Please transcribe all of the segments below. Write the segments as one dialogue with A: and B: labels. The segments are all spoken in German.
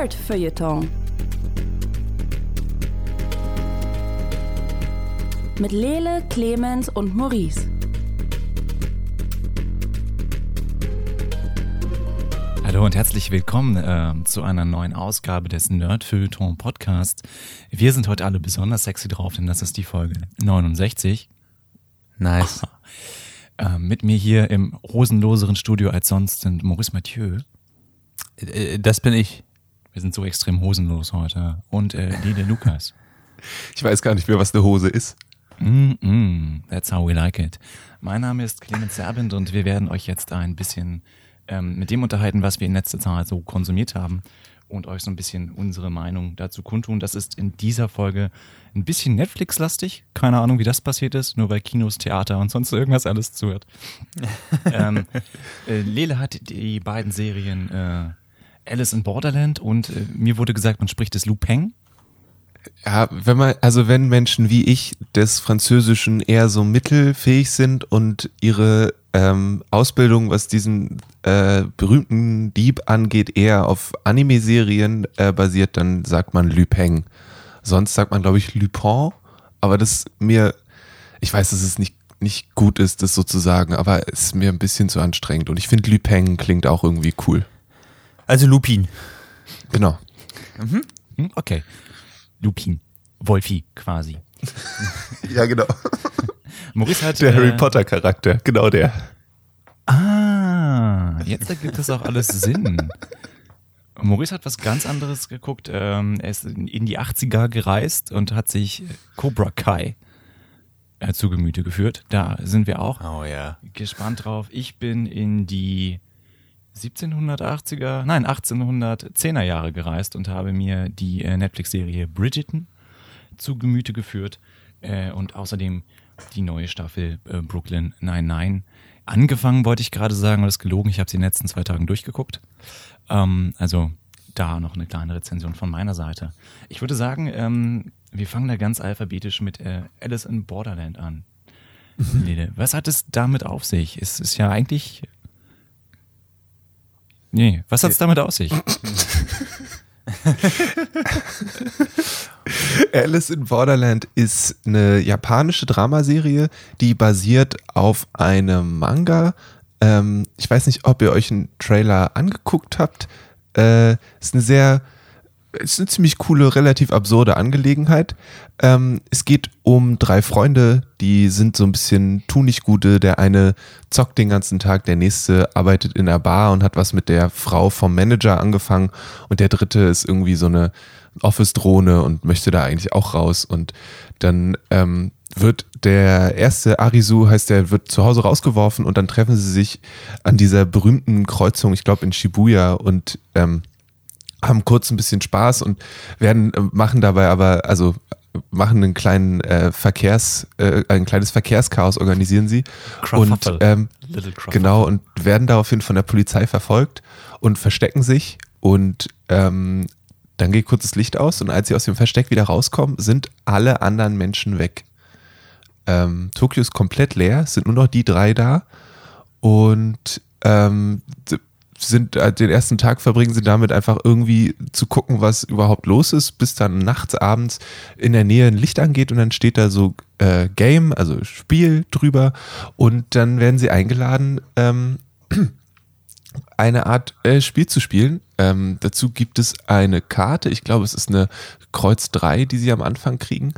A: Nerd Feuilleton. Mit Lele, Clemens und Maurice.
B: Hallo und herzlich willkommen äh, zu einer neuen Ausgabe des Nerd Feuilleton Podcast. Wir sind heute alle besonders sexy drauf, denn das ist die Folge 69.
C: Nice.
B: Äh, mit mir hier im hosenloseren Studio als sonst sind Maurice Mathieu.
C: Äh, Das bin ich.
B: Wir sind so extrem hosenlos heute. Und äh, Lede Lukas.
D: Ich weiß gar nicht mehr, was eine Hose ist.
B: Mm -mm, that's how we like it. Mein Name ist Clemens Serbind und wir werden euch jetzt ein bisschen ähm, mit dem unterhalten, was wir in letzter Zeit so konsumiert haben und euch so ein bisschen unsere Meinung dazu kundtun. Das ist in dieser Folge ein bisschen Netflix-lastig. Keine Ahnung, wie das passiert ist, nur weil Kinos, Theater und sonst irgendwas alles zuhört. ähm, äh, Lele hat die beiden Serien äh, Alice in Borderland und äh, mir wurde gesagt, man spricht es Lupin.
D: Ja, wenn man, also wenn Menschen wie ich des Französischen eher so mittelfähig sind und ihre ähm, Ausbildung, was diesen äh, berühmten Dieb angeht, eher auf Anime-Serien äh, basiert, dann sagt man Lupin. Sonst sagt man, glaube ich, Lupin. Aber das mir, ich weiß, dass es nicht, nicht gut ist, das so zu sagen, aber es ist mir ein bisschen zu anstrengend. Und ich finde, Lupin klingt auch irgendwie cool.
C: Also Lupin.
D: Genau.
B: Hm, okay. Lupin. Wolfi quasi.
D: Ja, genau.
B: Maurice hat.
D: Der Harry
B: äh,
D: Potter Charakter, genau der.
B: Ah, jetzt ergibt das auch alles Sinn. Maurice hat was ganz anderes geguckt. Ähm, er ist in die 80er gereist und hat sich Cobra Kai äh, zu Gemüte geführt. Da sind wir auch
C: Oh ja.
B: gespannt drauf. Ich bin in die 1780er, nein, 1810er Jahre gereist und habe mir die äh, Netflix-Serie Bridgerton zu Gemüte geführt äh, und außerdem die neue Staffel äh, Brooklyn 99. Angefangen wollte ich gerade sagen, aber das ist gelogen. Ich habe sie in den letzten zwei Tagen durchgeguckt. Ähm, also da noch eine kleine Rezension von meiner Seite. Ich würde sagen, ähm, wir fangen da ganz alphabetisch mit äh, Alice in Borderland an. Lede, was hat es damit auf sich? Es ist ja eigentlich. Nee, was hat es damit auf sich?
D: Alice in Borderland ist eine japanische Dramaserie, die basiert auf einem Manga. Ähm, ich weiß nicht, ob ihr euch einen Trailer angeguckt habt. Äh, ist eine sehr, ist eine ziemlich coole, relativ absurde Angelegenheit. Ähm, es geht um drei Freunde, die sind so ein bisschen Tunichtgute. Der eine zockt den ganzen Tag, der nächste arbeitet in der Bar und hat was mit der Frau vom Manager angefangen und der dritte ist irgendwie so eine Office-Drohne und möchte da eigentlich auch raus. Und dann ähm, wird der erste Arisu, heißt der, wird zu Hause rausgeworfen und dann treffen sie sich an dieser berühmten Kreuzung, ich glaube in Shibuya und ähm, haben kurz ein bisschen Spaß und werden äh, machen dabei aber also machen einen kleinen äh, Verkehrs äh, ein kleines Verkehrschaos organisieren sie und
B: Krafuffle.
D: ähm, genau und werden daraufhin von der Polizei verfolgt und verstecken sich und ähm, dann geht kurz das Licht aus und als sie aus dem Versteck wieder rauskommen, sind alle anderen Menschen weg. Ähm, Tokio ist komplett leer, es sind nur noch die drei da und ähm, sind äh, den ersten Tag verbringen sie damit einfach irgendwie zu gucken, was überhaupt los ist, bis dann nachts, abends in der Nähe ein Licht angeht und dann steht da so äh, Game, also Spiel drüber und dann werden sie eingeladen, ähm, eine Art äh, Spiel zu spielen. Ähm, dazu gibt es eine Karte, ich glaube, es ist eine Kreuz 3, die sie am Anfang kriegen.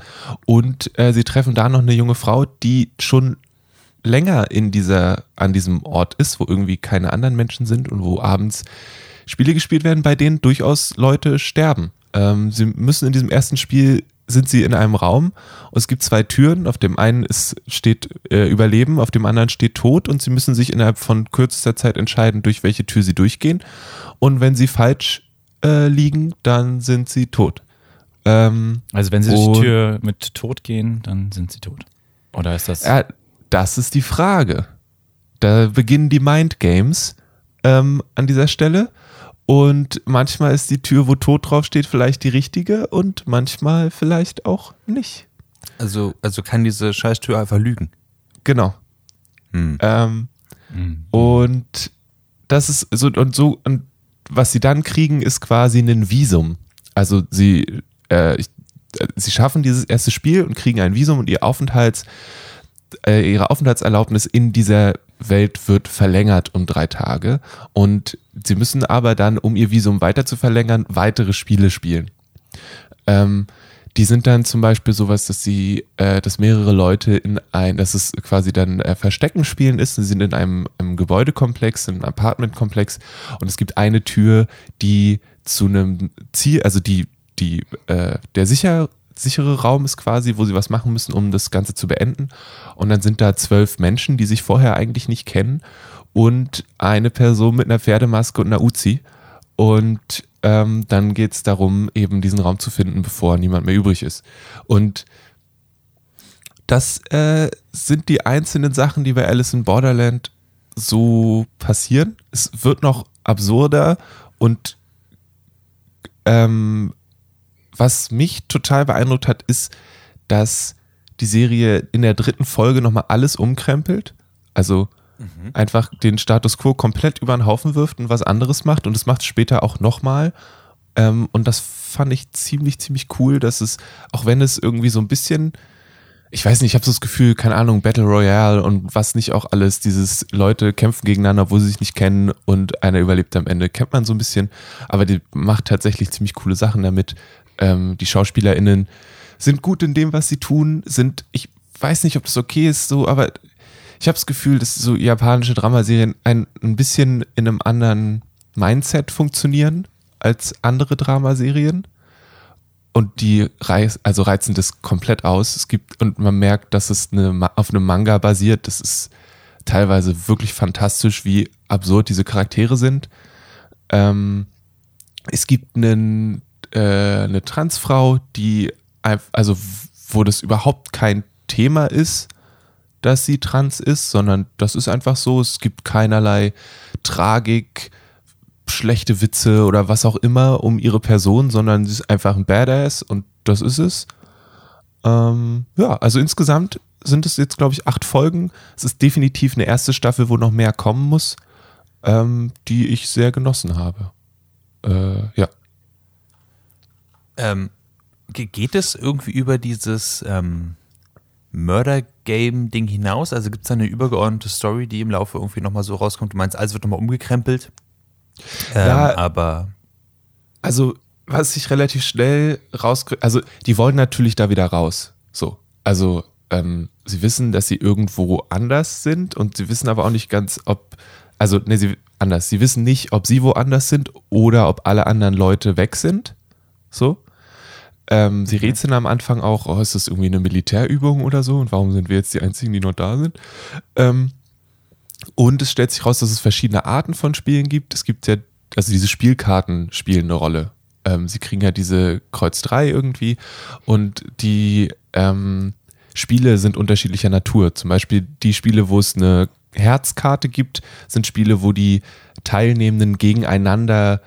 D: Und äh, sie treffen da noch eine junge Frau, die schon länger in dieser, an diesem Ort ist, wo irgendwie keine anderen Menschen sind und wo abends Spiele gespielt werden, bei denen durchaus Leute sterben. Ähm, sie müssen in diesem ersten Spiel sind sie in einem Raum und es gibt zwei Türen. Auf dem einen ist, steht äh, Überleben, auf dem anderen steht Tod und sie müssen sich innerhalb von kürzester Zeit entscheiden, durch welche Tür sie durchgehen. Und wenn sie falsch äh, liegen, dann sind sie tot. Ähm,
B: Also wenn sie durch die Tür mit Tod gehen, dann sind sie tot. Oder ist das...
D: Ja, das ist die Frage. Da beginnen die Mind Games ähm, an dieser Stelle. Und manchmal ist die Tür, wo Tod draufsteht, vielleicht die richtige und manchmal vielleicht auch nicht.
C: Also, also kann diese Scheißtür einfach lügen.
D: Genau.
C: Hm.
D: Ähm,
B: Hm.
D: und das ist so und so und was sie dann kriegen, ist quasi ein Visum. Also sie, äh, ich, äh, sie schaffen dieses erste Spiel und kriegen ein Visum und ihr Aufenthalts, äh, ihre Aufenthaltserlaubnis in dieser Welt wird verlängert um drei Tage. Und sie müssen aber dann, um ihr Visum weiter zu verlängern, weitere Spiele spielen. Ähm, die sind dann zum Beispiel sowas, dass sie, äh, dass mehrere Leute in ein, dass es quasi dann äh, Verstecken spielen ist. Sie sind in einem, einem Gebäudekomplex, in einem Apartmentkomplex und es gibt eine Tür, die zu einem Ziel, also die, die, äh, der sicher, sichere Raum ist quasi, wo sie was machen müssen, um das Ganze zu beenden. Und dann sind da zwölf Menschen, die sich vorher eigentlich nicht kennen und eine Person mit einer Pferdemaske und einer Uzi. Und ähm, dann geht es darum, eben diesen Raum zu finden, bevor niemand mehr übrig ist. Und das äh, sind die einzelnen Sachen, die bei Alice in Borderland so passieren. Es wird noch absurder und ähm, was mich total beeindruckt hat, ist, dass die Serie in der dritten Folge nochmal alles umkrempelt. Also einfach den Status quo komplett über den Haufen wirft und was anderes macht und es macht es später auch nochmal. Ähm, und das fand ich ziemlich, ziemlich cool, dass es, auch wenn es irgendwie so ein bisschen, ich weiß nicht, ich habe so das Gefühl, keine Ahnung, Battle Royale und was nicht auch alles, dieses Leute kämpfen gegeneinander, wo sie sich nicht kennen und einer überlebt am Ende, kennt man so ein bisschen, aber die macht tatsächlich ziemlich coole Sachen damit. Ähm, die SchauspielerInnen sind gut in dem, was sie tun, sind, ich weiß nicht, ob das okay ist, so, aber ich habe das Gefühl, dass so japanische Dramaserien ein, ein bisschen in einem anderen Mindset funktionieren als andere Dramaserien. Und die reiz, also reizen das komplett aus. Es gibt, und man merkt, dass es eine, auf einem Manga basiert. Das ist teilweise wirklich fantastisch, wie absurd diese Charaktere sind. Ähm, es gibt einen, äh, eine Transfrau, die, also wo das überhaupt kein Thema ist, dass sie trans ist, sondern das ist einfach so. Es gibt keinerlei Tragik, schlechte Witze oder was auch immer um ihre Person, sondern sie ist einfach ein Badass und das ist es. Ähm, ja, also insgesamt sind es jetzt, glaube ich, acht Folgen. Es ist definitiv eine erste Staffel, wo noch mehr kommen muss, ähm, die ich sehr genossen habe. Äh, ja.
C: Ähm, ge- geht es irgendwie über dieses ähm, Murder-Game-Ding hinaus? Also gibt es da eine übergeordnete Story, die im Laufe irgendwie nochmal so rauskommt? Du meinst, alles wird nochmal umgekrempelt? Ähm,
D: Ja.
C: Aber
D: Also, was ich relativ schnell rauskriege, also die wollen natürlich da wieder raus. So. Also, ähm, sie wissen, dass sie irgendwo anders sind und sie wissen aber auch nicht ganz, ob, also, ne, sie anders. Sie wissen nicht, ob sie woanders sind oder ob alle anderen Leute weg sind. So. Ähm, sie rätseln am Anfang auch, oh, ist das irgendwie eine Militärübung oder so und warum sind wir jetzt die Einzigen, die noch da sind? Ähm, und es stellt sich raus, dass es verschiedene Arten von Spielen gibt. Es gibt ja, also diese Spielkarten spielen eine Rolle. Ähm, sie kriegen ja diese Kreuz 3 irgendwie und die ähm, Spiele sind unterschiedlicher Natur. Zum Beispiel die Spiele, wo es eine Herzkarte gibt, sind Spiele, wo die Teilnehmenden gegeneinander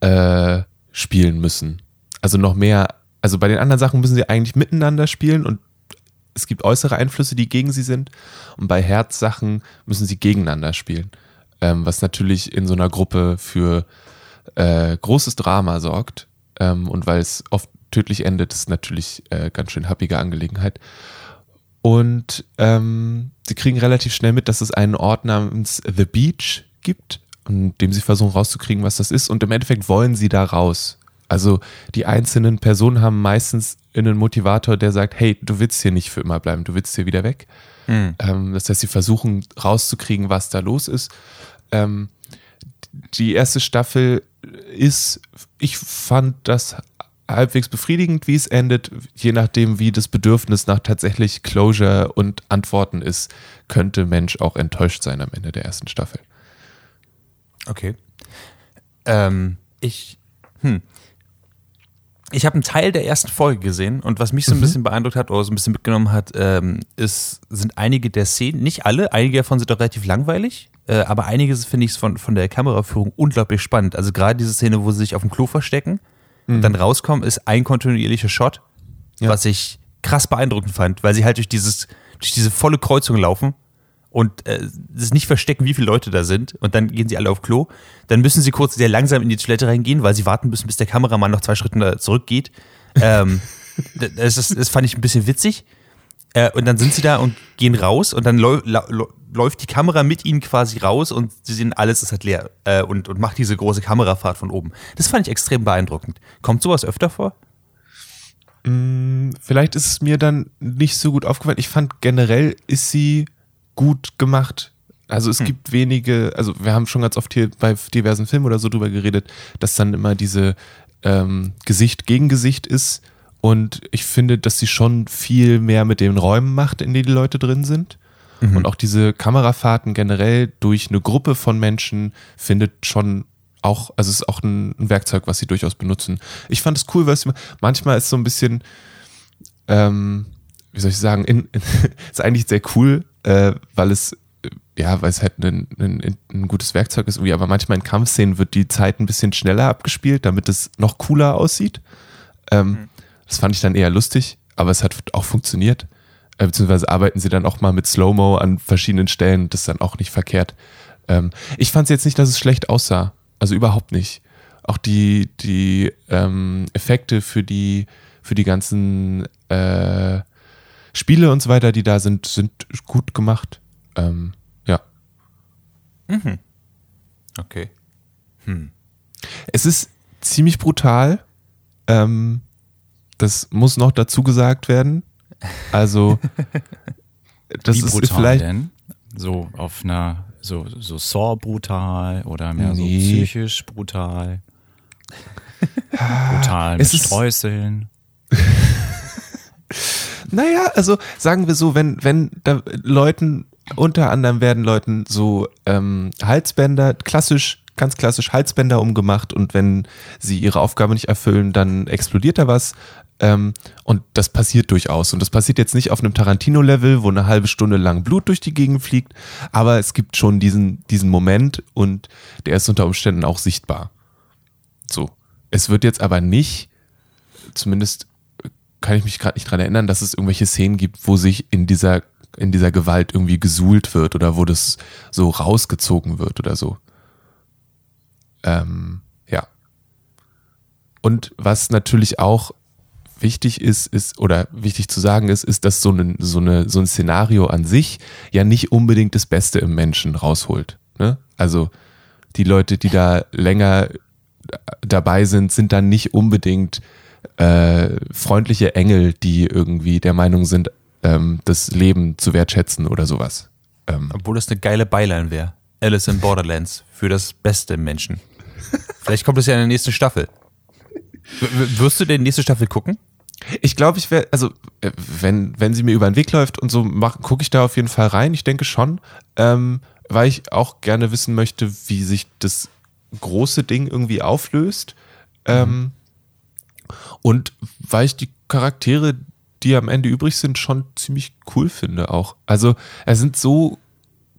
D: äh, spielen müssen. Also noch mehr, also bei den anderen Sachen müssen sie eigentlich miteinander spielen und es gibt äußere Einflüsse, die gegen sie sind. Und bei Herzsachen müssen sie gegeneinander spielen. Ähm, was natürlich in so einer Gruppe für äh, großes Drama sorgt. Ähm, und weil es oft tödlich endet, ist natürlich äh, ganz schön happige Angelegenheit. Und ähm, sie kriegen relativ schnell mit, dass es einen Ort namens The Beach gibt, in dem sie versuchen rauszukriegen, was das ist. Und im Endeffekt wollen sie da raus. Also die einzelnen Personen haben meistens einen Motivator, der sagt, hey, du willst hier nicht für immer bleiben, du willst hier wieder weg. Ähm, das heißt, sie versuchen rauszukriegen, was da los ist. Ähm, die erste Staffel ist, ich fand das halbwegs befriedigend, wie es endet, je nachdem, wie das Bedürfnis nach tatsächlich Closure und Antworten ist, könnte Mensch auch enttäuscht sein am Ende der ersten Staffel.
C: Okay. Ähm, ich, hm. Ich habe einen Teil der ersten Folge gesehen und was mich so ein bisschen beeindruckt hat oder so ein bisschen mitgenommen hat, ähm, ist, sind einige der Szenen, nicht alle, einige davon sind auch relativ langweilig, äh, aber einige finde ich von, von der Kameraführung unglaublich spannend. Also gerade diese Szene, wo sie sich auf dem Klo verstecken und dann rauskommen, ist ein kontinuierlicher Shot,
D: Ja.
C: was ich krass beeindruckend fand, weil sie halt durch dieses, durch diese volle Kreuzung laufen und äh, es nicht verstecken, wie viele Leute da sind und dann gehen sie alle auf Klo. Dann müssen sie kurz sehr langsam in die Toilette reingehen, weil sie warten müssen, bis der Kameramann noch zwei Schritte zurückgeht. Ähm, das, ist, das fand ich ein bisschen witzig. Äh, und dann sind sie da und gehen raus und dann läu läuft die Kamera mit ihnen quasi raus und sie sehen, alles ist halt leer äh, und, und macht diese große Kamerafahrt von oben. Das fand ich extrem beeindruckend. Kommt sowas öfter vor?
D: Mm, Vielleicht ist es mir dann nicht so gut aufgefallen. Ich fand generell ist sie gut gemacht. Also es gibt wenige, also wir haben schon ganz oft hier bei diversen Filmen oder so drüber geredet, dass dann immer diese ähm, Gesicht gegen Gesicht ist. Und ich finde, dass sie schon viel mehr mit den Räumen macht, in denen die Leute drin sind. Und auch diese Kamerafahrten generell durch eine Gruppe von Menschen findet schon auch, also es ist auch ein, ein Werkzeug, was sie durchaus benutzen. Ich fand es cool, weil es manchmal ist so ein bisschen, ähm, wie soll ich sagen, in, in, ist eigentlich sehr cool, äh, weil es äh, ja, weil es halt ein, ein, ein gutes Werkzeug ist, irgendwie, aber manchmal in Kampfszenen wird die Zeit ein bisschen schneller abgespielt, damit es noch cooler aussieht. Ähm, Das fand ich dann eher lustig, aber es hat auch funktioniert. Äh, beziehungsweise arbeiten sie dann auch mal mit Slow-Mo an verschiedenen Stellen, das ist dann auch nicht verkehrt. Ähm, ich fand es jetzt nicht, dass es schlecht aussah. Also überhaupt nicht. Auch die, die ähm, Effekte für die, für die ganzen äh, Spiele und so weiter, die da sind, sind gut gemacht. Ähm, ja.
C: Okay.
D: Es ist ziemlich brutal. Ähm, das muss noch dazu gesagt werden. Also, das
B: Wie
D: ist
B: brutal
D: vielleicht.
B: denn? So auf einer, so, so Saw brutal oder mehr
D: Nee.
B: so psychisch brutal? brutal mit
D: Es ist-
B: Streuseln.
D: Naja, also sagen wir so, wenn, wenn da Leuten, unter anderem werden Leuten so ähm, Halsbänder, klassisch, ganz klassisch Halsbänder umgemacht und wenn sie ihre Aufgabe nicht erfüllen, dann explodiert da was. Ähm, und das passiert durchaus. Und das passiert jetzt nicht auf einem Tarantino-Level, wo eine halbe Stunde lang Blut durch die Gegend fliegt, aber es gibt schon diesen, diesen Moment und der ist unter Umständen auch sichtbar. So. Es wird jetzt aber nicht, zumindest kann ich mich gerade nicht dran erinnern, dass es irgendwelche Szenen gibt, wo sich in dieser, in dieser Gewalt irgendwie gesuhlt wird oder wo das so rausgezogen wird oder so. Ähm, ja. Und was natürlich auch wichtig ist, ist, oder wichtig zu sagen ist, ist, dass so, eine, so, eine, so ein Szenario an sich ja nicht unbedingt das Beste im Menschen rausholt. Ne? Also die Leute, die da länger dabei sind, sind dann nicht unbedingt äh, freundliche Engel, die irgendwie der Meinung sind, ähm, das Leben zu wertschätzen oder sowas. Ähm,
C: Obwohl das eine geile Beilein wäre. Alice in Borderlands für das Beste im Menschen. Vielleicht kommt es ja in der nächsten Staffel. W wirst du denn die nächste Staffel gucken?
D: ich glaube, ich werde, also äh, wenn, wenn sie mir über den Weg läuft und so, gucke ich da auf jeden Fall rein. Ich denke schon, ähm, weil ich auch gerne wissen möchte, wie sich das große Ding irgendwie auflöst. Ähm, und weil ich die Charaktere, die am Ende übrig sind, schon ziemlich cool finde auch. Also es sind so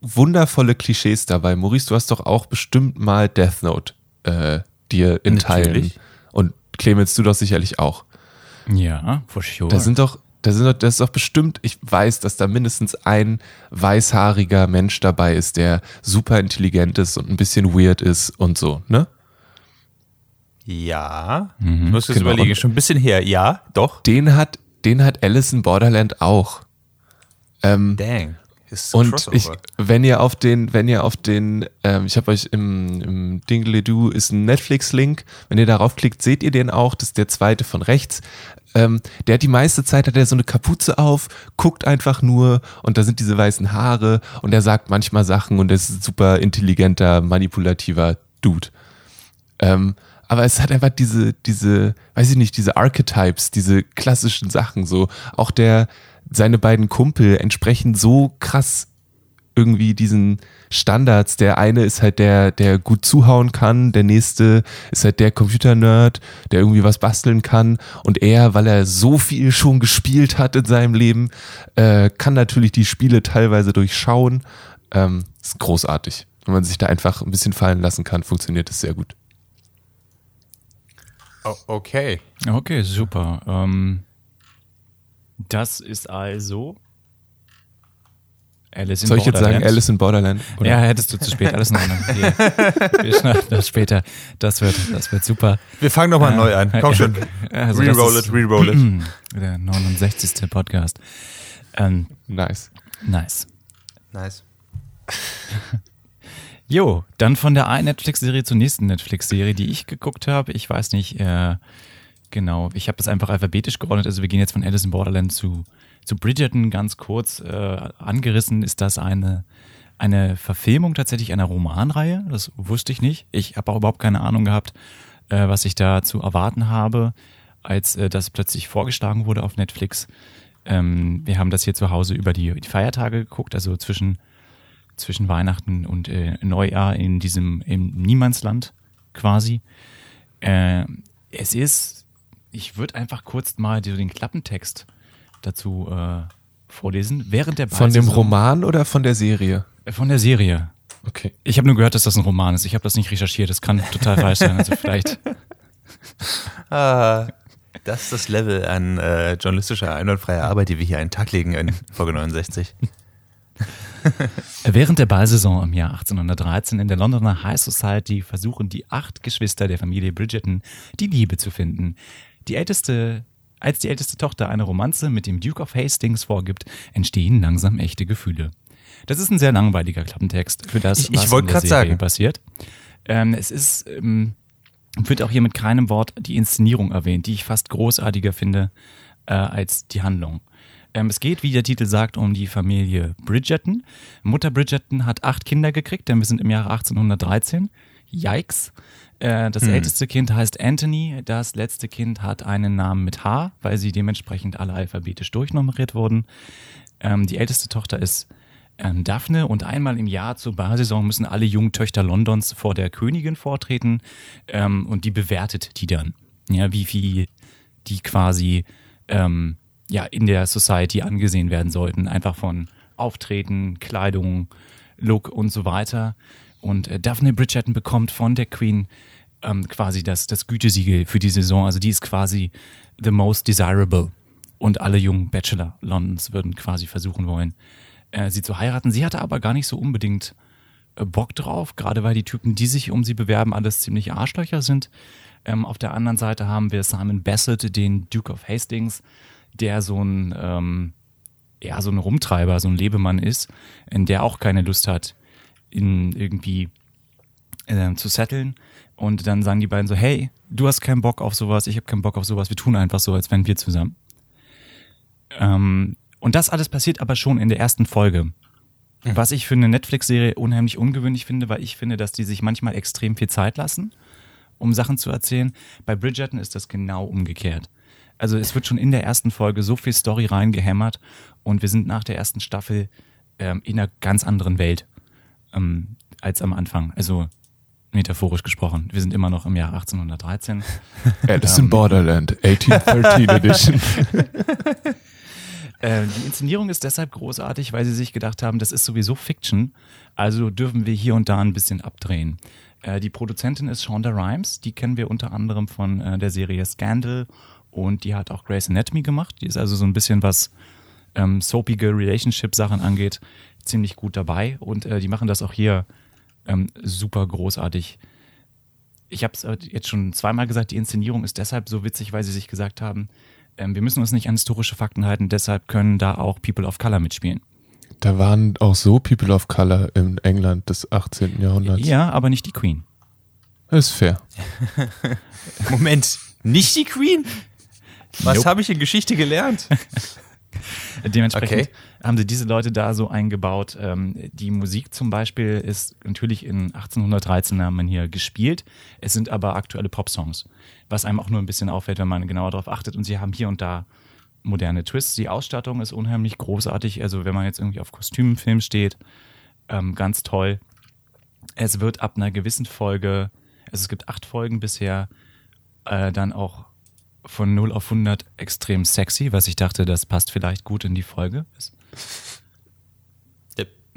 D: wundervolle Klischees dabei. Maurice, du hast doch auch bestimmt mal Death Note äh, dir in Teilen. Und Clemens, du doch sicherlich auch.
B: Ja, for sure.
D: Da sind doch, da sind doch, das ist doch bestimmt, ich weiß, dass da mindestens ein weißhaariger Mensch dabei ist, der super intelligent ist und ein bisschen weird ist und so, ne?
C: Ja.
B: Mhm.
C: Du musst jetzt
D: Genau.
C: überlegen, schon ein bisschen her. Ja, doch.
D: Den hat, den hat Alice in Borderland auch. Ähm,
C: Dang.
D: Und ich, wenn ihr auf den, wenn ihr auf den, ähm, ich habe euch im, im Dingley-Do ist ein Netflix-Link, wenn ihr darauf klickt, seht ihr den auch, das ist der zweite von rechts. Ähm, der hat die meiste Zeit, hat er so eine Kapuze auf, guckt einfach nur und da sind diese weißen Haare und er sagt manchmal Sachen und er ist ein super intelligenter, manipulativer Dude. Ähm, aber es hat einfach diese, diese, weiß ich nicht, diese Archetypes, diese klassischen Sachen so. Auch der, seine beiden Kumpel entsprechen so krass irgendwie diesen Standards. Der eine ist halt der, der gut zuhauen kann, der nächste ist halt der Computer-Nerd, der irgendwie was basteln kann. Und er, weil er so viel schon gespielt hat in seinem Leben, äh, kann natürlich die Spiele teilweise durchschauen. Ähm, ist großartig. Wenn man sich da einfach ein bisschen fallen lassen kann, funktioniert das sehr gut.
C: Oh, okay.
B: Okay, super. Ähm, das ist also Alice in
D: Soll ich jetzt sagen
B: Borderland.
D: Alice in Borderland? Oder?
B: Ja, hättest du zu spät. Alles in Ordnung. Wir, schneiden das später. Das wird, das wird super.
C: Wir fangen nochmal
B: Äh,
C: neu an. Komm schon.
B: Also
C: reroll it, reroll it.
B: Der 69. Podcast. Ähm,
D: Nice.
B: nice.
C: Nice.
B: Jo, dann von der einen Netflix-Serie zur nächsten Netflix-Serie, die ich geguckt habe. Ich weiß nicht, äh, genau, ich habe das einfach alphabetisch geordnet. Also wir gehen jetzt von Alice in Borderland zu, zu Bridgerton ganz kurz. Äh, angerissen ist das eine, eine Verfilmung tatsächlich einer Romanreihe. Das wusste ich nicht. Ich habe auch überhaupt keine Ahnung gehabt, äh, was ich da zu erwarten habe, als äh, das plötzlich vorgeschlagen wurde auf Netflix. Ähm, wir haben das hier zu Hause über die, die Feiertage geguckt, also zwischen zwischen Weihnachten und äh, Neujahr in diesem im Niemandsland quasi. Äh, es ist, ich würde einfach kurz mal so den Klappentext dazu äh, vorlesen. Während der
D: Von dem Roman oder von der Serie?
B: Äh, Von der Serie.
D: Okay.
B: Ich habe nur gehört, dass das ein Roman ist. Ich habe das nicht recherchiert. Das kann total falsch sein. Also vielleicht.
C: Ah, das ist das Level an äh, journalistischer einwandfreier Arbeit, die wir hier einen Tag legen in Folge 69.
B: Während der Ballsaison im Jahr 1813 in der Londoner High Society versuchen die acht Geschwister der Familie Bridgerton die Liebe zu finden. Die älteste, als die älteste Tochter eine Romanze mit dem Duke of Hastings vorgibt, entstehen langsam echte Gefühle. Das ist ein sehr langweiliger Klappentext für das,
C: Ich- ich
B: was in der Serie
C: sagen.
B: passiert. Ähm, es ist, ähm, wird auch hier mit keinem Wort die Inszenierung erwähnt, die ich fast großartiger finde äh, als die Handlung. Ähm, es geht, wie der Titel sagt, um die Familie Bridgerton. Mutter Bridgerton hat acht Kinder gekriegt, denn wir sind im Jahre 1813. Yikes. Äh, das älteste Kind heißt Anthony, das letzte Kind hat einen Namen mit H, weil sie dementsprechend alle alphabetisch durchnummeriert wurden. Ähm, die älteste Tochter ist ähm, Daphne und einmal im Jahr zur Barsaison müssen alle jungen Töchter Londons vor der Königin vortreten ähm, und die bewertet die dann. Ja, wie viel die quasi ähm, ja, in der Society angesehen werden sollten. Einfach von Auftreten, Kleidung, Look und so weiter. Und äh, Daphne Bridgerton bekommt von der Queen ähm, quasi das, das Gütesiegel für die Saison. Also die ist quasi the most desirable. Und alle jungen Bachelor Londons würden quasi versuchen wollen, äh, sie zu heiraten. Sie hatte aber gar nicht so unbedingt äh, Bock drauf, gerade weil die Typen, die sich um sie bewerben, alles ziemlich Arschlöcher sind. Ähm, auf der anderen Seite haben wir Simon Bassett, den Duke of Hastings, der so ein, ähm, ja, so ein Rumtreiber, so ein Lebemann ist, in der auch keine Lust hat, in irgendwie äh, zu setteln. Und dann sagen die beiden so, hey, du hast keinen Bock auf sowas, ich habe keinen Bock auf sowas, wir tun einfach so, als wären wir zusammen. Ähm, und das alles passiert aber schon in der ersten Folge. Was ich für eine Netflix-Serie unheimlich ungewöhnlich finde, weil ich finde, dass die sich manchmal extrem viel Zeit lassen, um Sachen zu erzählen. Bei Bridgerton ist das genau umgekehrt. Also es wird schon in der ersten Folge so viel Story reingehämmert und wir sind nach der ersten Staffel ähm, in einer ganz anderen Welt ähm, als am Anfang. Also metaphorisch gesprochen. Wir sind immer noch im Jahr 1813.
D: Alice in Borderland, 1813 Edition.
B: Äh, die Inszenierung ist deshalb großartig, weil sie sich gedacht haben, das ist sowieso Fiction, also dürfen wir hier und da ein bisschen abdrehen. Äh, die Produzentin ist Shonda Rhimes, die kennen wir unter anderem von äh, der Serie Scandal und die hat auch Grey's Anatomy gemacht. Die ist also so ein bisschen, was ähm, soapige Relationship-Sachen angeht, ziemlich gut dabei und äh, die machen das auch hier ähm, super großartig. Ich habe es jetzt schon zweimal gesagt, die Inszenierung ist deshalb so witzig, weil sie sich gesagt haben, ähm, wir müssen uns nicht an historische Fakten halten, deshalb können da auch People of Color mitspielen.
D: Da waren auch so People of Color in England des 18. Jahrhunderts.
B: Ja, aber nicht die Queen.
D: Das ist fair.
C: Moment, nicht die Queen? Was
B: Nope.
C: habe ich in Geschichte gelernt?
B: Dementsprechend
C: Okay.
B: haben sie diese Leute da so eingebaut. Ähm, die Musik zum Beispiel ist natürlich in 1813 haben man hier gespielt. Es sind aber aktuelle Popsongs, was einem auch nur ein bisschen auffällt, wenn man genauer darauf achtet. Und sie haben hier und da moderne Twists. Die Ausstattung ist unheimlich großartig. Also wenn man jetzt irgendwie auf Kostümfilm steht, ähm, ganz toll. Es wird ab einer gewissen Folge, also es gibt acht Folgen bisher, äh, dann auch von 0 auf 100 extrem sexy, was ich dachte, das passt vielleicht gut in die Folge. Ist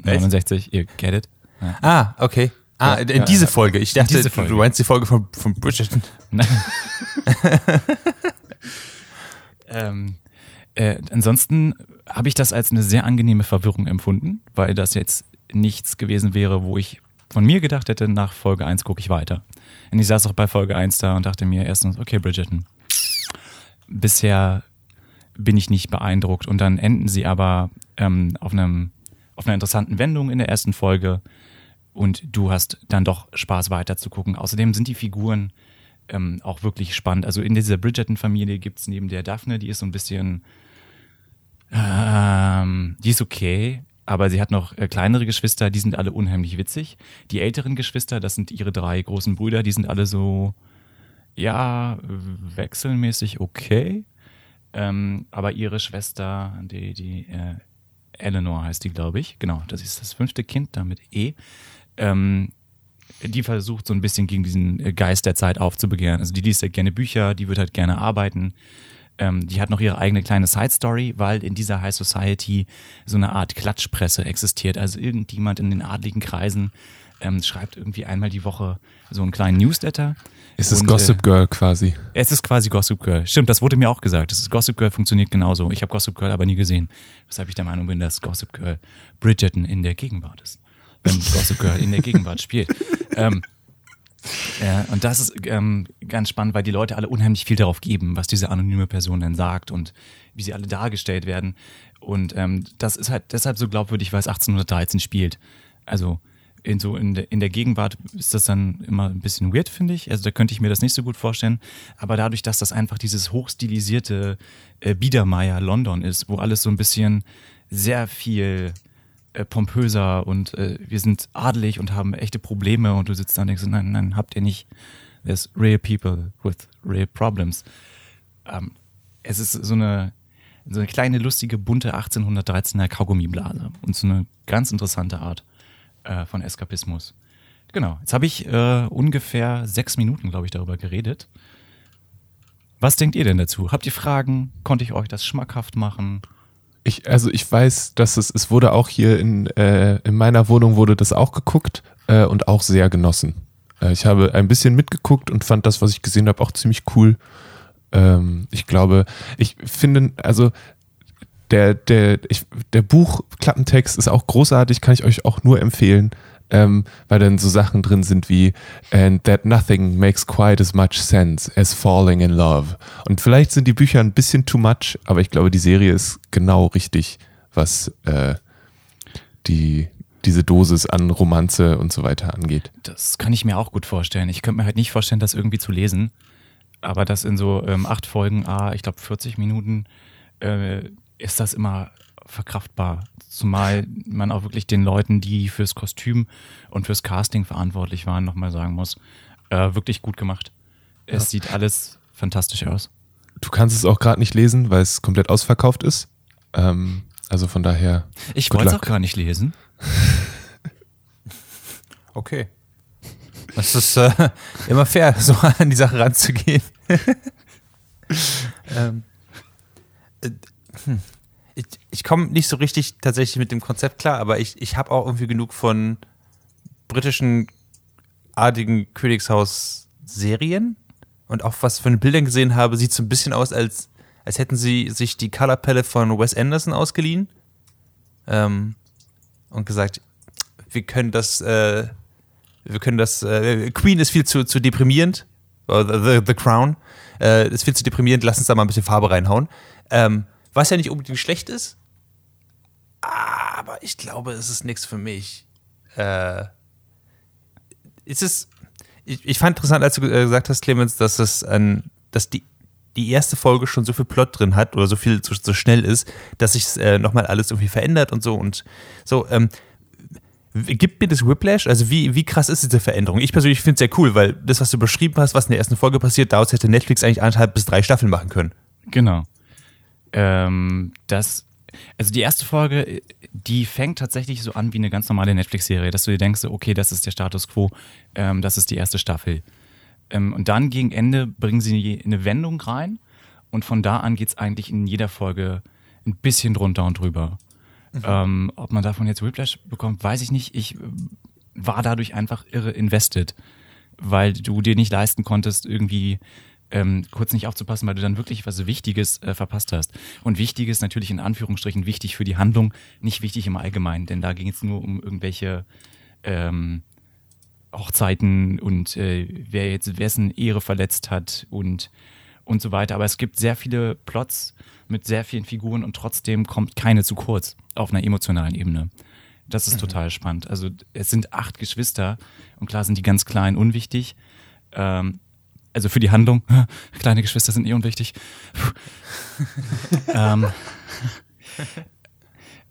B: 69, ihr get it. Ja.
C: Ah, okay. Ah, in
B: ja,
C: diese
B: ja.
C: Folge. Ich dachte,
B: Diese Folge.
C: du meinst die Folge von, von Bridgerton.
B: ähm, Äh, ansonsten habe ich das als eine sehr angenehme Verwirrung empfunden, weil das jetzt nichts gewesen wäre, wo ich von mir gedacht hätte, nach Folge 1 gucke ich weiter. Und ich saß auch bei Folge 1 da und dachte mir erstens, okay, Bridgerton, bisher bin ich nicht beeindruckt. Und dann enden sie aber ähm, auf, einem, auf einer interessanten Wendung in der ersten Folge und du hast dann doch Spaß weiter zu gucken. Außerdem sind die Figuren ähm, auch wirklich spannend. Also in dieser Bridgerton-Familie gibt es neben der Daphne, die ist so ein bisschen, ähm, die ist okay, aber sie hat noch äh, kleinere Geschwister, die sind alle unheimlich witzig. Die älteren Geschwister, das sind ihre drei großen Brüder, die sind alle so, ja, wechselmäßig okay. Ähm, aber ihre Schwester, die, die äh, Eleanor heißt die, glaube ich, genau, das ist das fünfte Kind, damit E. Ähm, die versucht so ein bisschen gegen diesen äh, Geist der Zeit aufzubegehren. Also die liest ja gerne Bücher, die wird halt gerne arbeiten. Ähm, die hat noch ihre eigene kleine Side Story, weil in dieser High Society so eine Art Klatschpresse existiert. Also irgendjemand in den adligen Kreisen ähm, schreibt irgendwie einmal die Woche so einen kleinen Newsletter.
D: Ist es
B: Und,
D: Gossip
B: äh,
D: Girl quasi?
B: Es ist quasi Gossip Girl. Stimmt, das wurde mir auch gesagt. Das ist Gossip Girl funktioniert genauso. Ich habe Gossip Girl aber nie gesehen. Weshalb ich der Meinung bin, dass Gossip Girl Bridgerton in der Gegenwart ist. Wenn Gossip Girl in der Gegenwart spielt. Ähm, ja, und das ist ähm, ganz spannend, weil die Leute alle unheimlich viel darauf geben, was diese anonyme Person dann sagt und wie sie alle dargestellt werden. Und ähm, das ist halt deshalb so glaubwürdig, weil es 1813 spielt. Also in so in der, in der Gegenwart ist das dann immer ein bisschen weird, finde ich. Also da könnte ich mir das nicht so gut vorstellen. Aber dadurch, dass das einfach dieses hochstilisierte äh, Biedermeier London ist, wo alles so ein bisschen sehr viel äh, pompöser und äh, wir sind adelig und haben echte Probleme und du sitzt da und denkst, nein, nein, habt ihr nicht. There's real people with real problems. Ähm, es ist so eine, so eine kleine, lustige, bunte 1813er Kaugummiblase und so eine ganz interessante Art äh, von Eskapismus. Genau, jetzt habe ich äh, ungefähr sechs Minuten, glaube ich, darüber geredet. Was denkt ihr denn dazu? Habt ihr Fragen? Konnte ich euch das schmackhaft machen?
D: Ich, also ich weiß, dass es, es wurde auch hier in, äh, in meiner Wohnung wurde das auch geguckt äh, und auch sehr genossen. Äh, ich habe ein bisschen mitgeguckt und fand das, was ich gesehen habe, auch ziemlich cool. Ähm, ich glaube, ich finde, also der, der, ich, der Buchklappentext ist auch großartig, kann ich euch auch nur empfehlen, ähm, weil dann so Sachen drin sind wie And that nothing makes quite as much sense as falling in love. Und vielleicht sind die Bücher ein bisschen too much, aber ich glaube, die Serie ist genau richtig, was äh, die, diese Dosis an Romanze und so weiter angeht.
B: Das kann ich mir auch gut vorstellen. Ich könnte mir halt nicht vorstellen, das irgendwie zu lesen. Aber das in so ähm, acht Folgen, ah, ich glaube 40 Minuten, äh, ist das immer verkraftbar. Zumal man auch wirklich den Leuten, die fürs Kostüm und fürs Casting verantwortlich waren, nochmal sagen muss, äh, wirklich gut gemacht. Es
D: Ja.
B: sieht alles fantastisch aus.
D: Du kannst es auch gerade nicht lesen, weil es komplett ausverkauft ist. Ähm, also von daher.
B: Ich wollte es auch gar nicht lesen.
C: Okay. Das ist äh, immer fair, so an die Sache ranzugehen. ähm, äh, Ich, ich komme nicht so richtig tatsächlich mit dem Konzept klar, aber ich, ich habe auch irgendwie genug von britischen artigen Königshaus-Serien und auch was von Bildern gesehen habe, sieht so ein bisschen aus, als, als hätten sie sich die Color Palette von Wes Anderson ausgeliehen ähm, und gesagt, wir können das, äh, wir können das, äh, Queen ist viel zu, zu deprimierend, oder the, the Crown äh, ist viel zu deprimierend, lass uns da mal ein bisschen Farbe reinhauen. Ähm, was ja nicht unbedingt schlecht ist, aber ich glaube, es ist nichts für mich. Äh, ist es, ich, ich fand interessant, als du äh, gesagt hast, Clemens, dass es ein, dass die, die erste Folge schon so viel Plot drin hat oder so viel so, so schnell ist, dass sich äh, nochmal alles irgendwie verändert und so und so. Ähm, Gibt mir das Whiplash? Also wie, wie krass ist diese Veränderung? Ich persönlich finde es sehr cool, weil das, was du beschrieben hast, was in der ersten Folge passiert, daraus hätte Netflix eigentlich anderthalb bis drei Staffeln machen können.
B: Genau. Ähm, das, also die erste Folge, die fängt tatsächlich so an wie eine ganz normale Netflix-Serie, dass du dir denkst, okay, das ist der Status quo, ähm, das ist die erste Staffel. Ähm, und dann gegen Ende bringen sie eine Wendung rein und von da an geht's eigentlich in jeder Folge ein bisschen drunter und drüber. Ähm, ob man davon jetzt Whiplash bekommt, weiß ich nicht. Ich war dadurch einfach irre invested, weil du dir nicht leisten konntest, irgendwie ähm, kurz nicht aufzupassen, weil du dann wirklich was Wichtiges äh, verpasst hast. Und Wichtiges natürlich in Anführungsstrichen wichtig für die Handlung, nicht wichtig im Allgemeinen, denn da ging es nur um irgendwelche ähm, Hochzeiten und äh, wer jetzt wessen Ehre verletzt hat und und so weiter. Aber es gibt sehr viele Plots mit sehr vielen Figuren und trotzdem kommt keine zu kurz auf einer emotionalen Ebene. Das ist total spannend. Also es sind acht Geschwister und klar sind die ganz klein unwichtig. Ähm, also für die Handlung, kleine Geschwister sind eh unwichtig. ähm,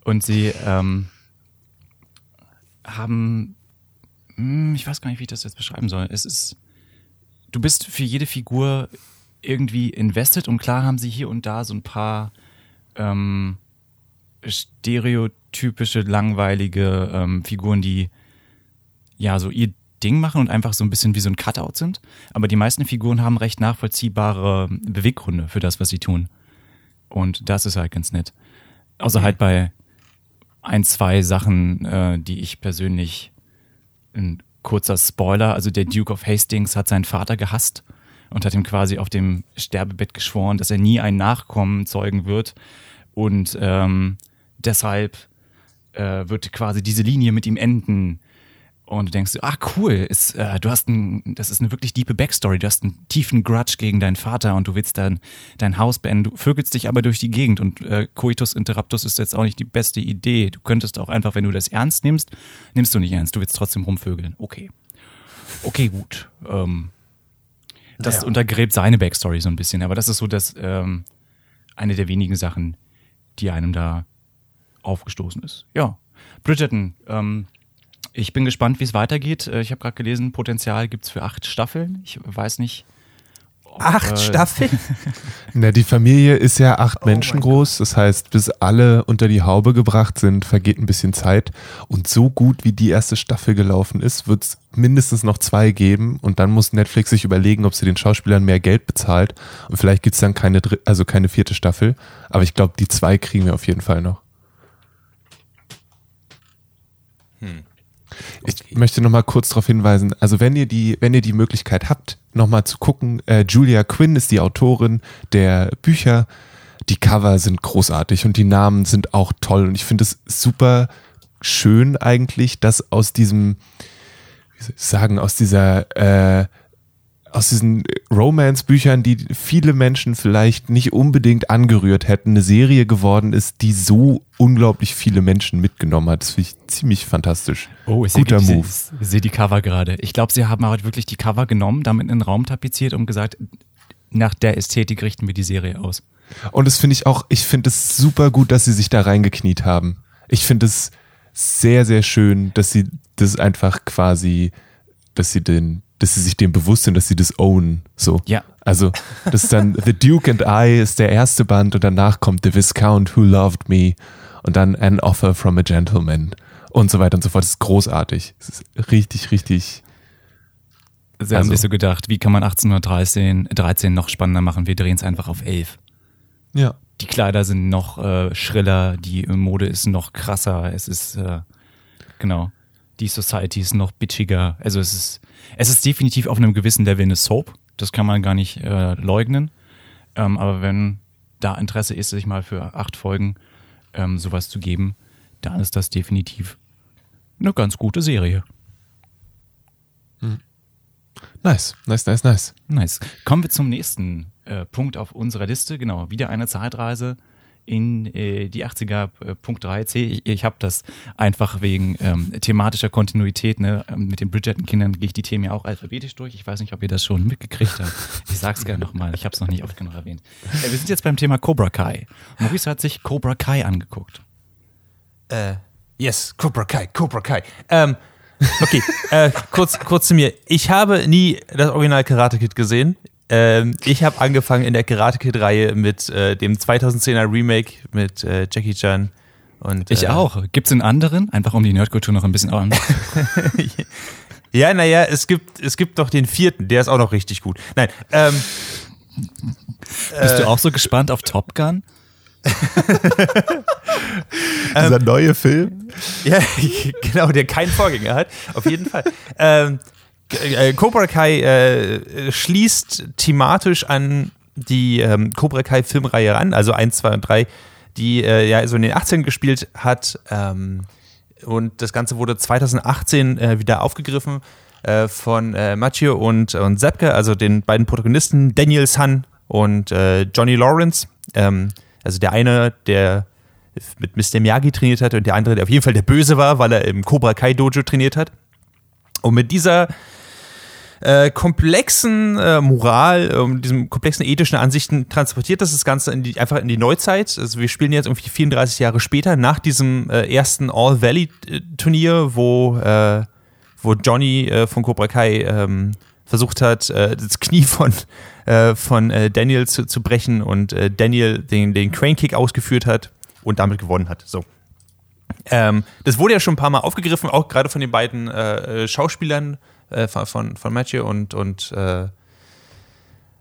B: und sie ähm, haben, hm, ich weiß gar nicht, wie ich das jetzt beschreiben soll. Es ist, du bist für jede Figur irgendwie invested und klar haben sie hier und da so ein paar ähm, stereotypische, langweilige ähm, Figuren, die ja so ihr Ding machen und einfach so ein bisschen wie so ein Cutout sind. Aber die meisten Figuren haben recht nachvollziehbare Beweggründe für das, was sie tun. Und das ist halt ganz nett. Außer halt bei ein, zwei Sachen, äh, die ich persönlich ein kurzer Spoiler, also der Duke of Hastings hat seinen Vater gehasst und hat ihm quasi auf dem Sterbebett geschworen, dass er nie einen Nachkommen zeugen wird. Und ähm, deshalb äh, wird quasi diese Linie mit ihm enden. Und du denkst, ah cool, ist, äh, du hast ein, das ist eine wirklich diepe Backstory. Du hast einen tiefen Grudge gegen deinen Vater und du willst dann dein Haus beenden. Du vögelst dich aber durch die Gegend und äh, Coitus Interruptus ist jetzt auch nicht die beste Idee. Du könntest auch einfach, wenn du das ernst nimmst, nimmst du nicht ernst. Du willst trotzdem rumvögeln. Okay. Okay, gut. Ähm, das
C: Naja.
B: untergräbt seine Backstory so ein bisschen. Aber das ist so das, ähm, eine der wenigen Sachen, die einem da aufgestoßen ist. Ja. Bridgerton, ähm, ich bin gespannt, wie es weitergeht. Äh, Ich habe gerade gelesen, Potenzial gibt's für acht Staffeln. Ich weiß nicht. ob,
C: Acht
B: äh,
C: Staffeln?
D: Na, die Familie ist ja acht
C: Oh
D: Menschen groß. Das heißt, bis alle unter die Haube gebracht sind, vergeht ein bisschen Zeit. Und so gut wie die erste Staffel gelaufen ist, wird es mindestens noch zwei geben. Und dann muss Netflix sich überlegen, ob sie den Schauspielern mehr Geld bezahlt. Und vielleicht gibt es dann keine, also keine vierte Staffel. Aber ich glaube, die zwei kriegen wir auf jeden Fall noch. Ich möchte noch mal kurz darauf hinweisen, also wenn ihr die, wenn ihr die Möglichkeit habt, noch mal zu gucken, äh, Julia Quinn ist die Autorin der Bücher. Die Cover sind großartig und die Namen sind auch toll und ich finde es super schön eigentlich, dass aus diesem, wie soll ich sagen, aus dieser äh, aus diesen Romance-Büchern, die viele Menschen vielleicht nicht unbedingt angerührt hätten, eine Serie geworden ist, die so unglaublich viele Menschen mitgenommen hat. Das finde ich ziemlich fantastisch.
B: Oh, ich
D: Guter
B: sehe,
D: Move.
B: Ich sehe die Cover gerade. Ich glaube, sie haben halt wirklich die Cover genommen, damit in den Raum tapeziert und gesagt, nach der Ästhetik richten wir die Serie aus.
D: Und das finde ich auch, ich finde es super gut, dass sie sich da reingekniet haben. Ich finde es sehr, sehr schön, dass sie das einfach quasi, dass sie den, dass sie sich dem bewusst sind, dass sie das own. So.
B: Ja.
D: Also, das ist dann The Duke and I ist der erste Band und danach kommt The Viscount Who Loved Me und dann An Offer from a Gentleman und so weiter und so fort. Das ist großartig. Es ist richtig, richtig.
B: Sie haben
D: Also-
B: sich so gedacht, wie kann man 1813 13 noch spannender machen? Wir drehen es einfach auf 11.
D: Ja.
B: Die Kleider sind noch äh, schriller, die Mode ist noch krasser, es ist, äh, genau, die Society ist noch bitchiger. Also es ist, es ist definitiv auf einem gewissen Level eine Soap, das kann man gar nicht äh, leugnen. Ähm, aber wenn da Interesse ist, sich mal für acht Folgen ähm, sowas zu geben, dann ist das definitiv eine ganz gute Serie.
D: Nice, nice, nice, nice.
B: Nice. Kommen wir zum nächsten äh, Punkt auf unserer Liste. Genau, wieder eine Zeitreise in äh, die 80er, äh, Punkt 3c. Ich, ich habe das einfach wegen ähm, thematischer Kontinuität. Ne? Ähm, Mit den Bridgerton-Kindern gehe ich die Themen ja auch alphabetisch durch. Ich weiß nicht, ob ihr das schon mitgekriegt habt. Ich sag's gerne nochmal. Ich habe es noch nicht oft genug erwähnt. Äh, wir sind jetzt beim Thema Cobra Kai. Maurice hat sich Cobra Kai angeguckt.
C: Äh, yes, Cobra Kai, Cobra Kai. Ähm, okay, äh, kurz, kurz zu mir. Ich habe nie das Original Karate Kid gesehen. Ähm, ich habe angefangen in der Karate Kid Reihe mit äh, dem 2010er Remake mit äh, Jackie Chan. Und,
B: Ich
C: äh,
B: auch. Gibt's einen anderen? Einfach um die Nerdkultur noch ein bisschen an.
C: Ja, naja, es gibt, es gibt doch den vierten, der ist auch noch richtig gut. Nein, ähm,
B: Bist du auch so gespannt auf Top Gun?
D: Dieser neue Film.
C: Ja, genau, der keinen Vorgänger hat. Auf jeden Fall. ähm, äh, Cobra Kai äh, schließt thematisch an die ähm, Cobra Kai Filmreihe ran, also 1, 2 und 3, die äh, ja so in den 18 gespielt hat. Ähm, und das Ganze wurde 2018 äh, wieder aufgegriffen äh, von äh, Machio und, und Zepke, also den beiden Protagonisten, Daniel Sun und äh, Johnny Lawrence. Ähm, also der eine, der mit Mr. Miyagi trainiert hat und der andere, der auf jeden Fall der Böse war, weil er im Cobra Kai Dojo trainiert hat. Und mit dieser äh, komplexen äh, Moral, ähm, diesem komplexen ethischen Ansichten transportiert das das Ganze in die, einfach in die Neuzeit. Also wir spielen jetzt irgendwie 34 Jahre später, nach diesem äh, ersten All-Valley-Turnier, wo, äh, wo Johnny äh, von Cobra Kai ähm, versucht hat, äh, das Knie von, von Daniel zu, zu brechen und Daniel den, den Crane-Kick ausgeführt hat und damit gewonnen hat. So. Ähm, das wurde ja schon ein paar Mal aufgegriffen, auch gerade von den beiden Schauspielern äh, von, von Matthew und, und, äh,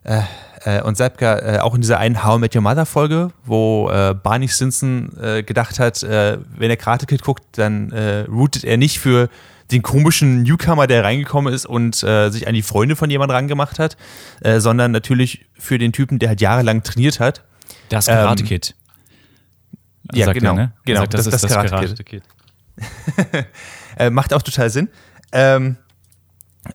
C: äh, äh und Sepka äh, auch in dieser einen How I Met Your Mother Folge, wo äh, Barney Stinson gedacht hat, wenn er Karate Kid guckt, dann rootet er nicht für den komischen Newcomer, der reingekommen ist und äh, sich an die Freunde von jemandem rangemacht hat, äh, sondern natürlich für den Typen, der halt jahrelang trainiert hat.
B: Das Karate ähm, Kid.
C: Ja, genau. Er, ne? genau sagt, das, das, ist das, Karate, Karate Kid. äh, macht auch total Sinn. Ähm,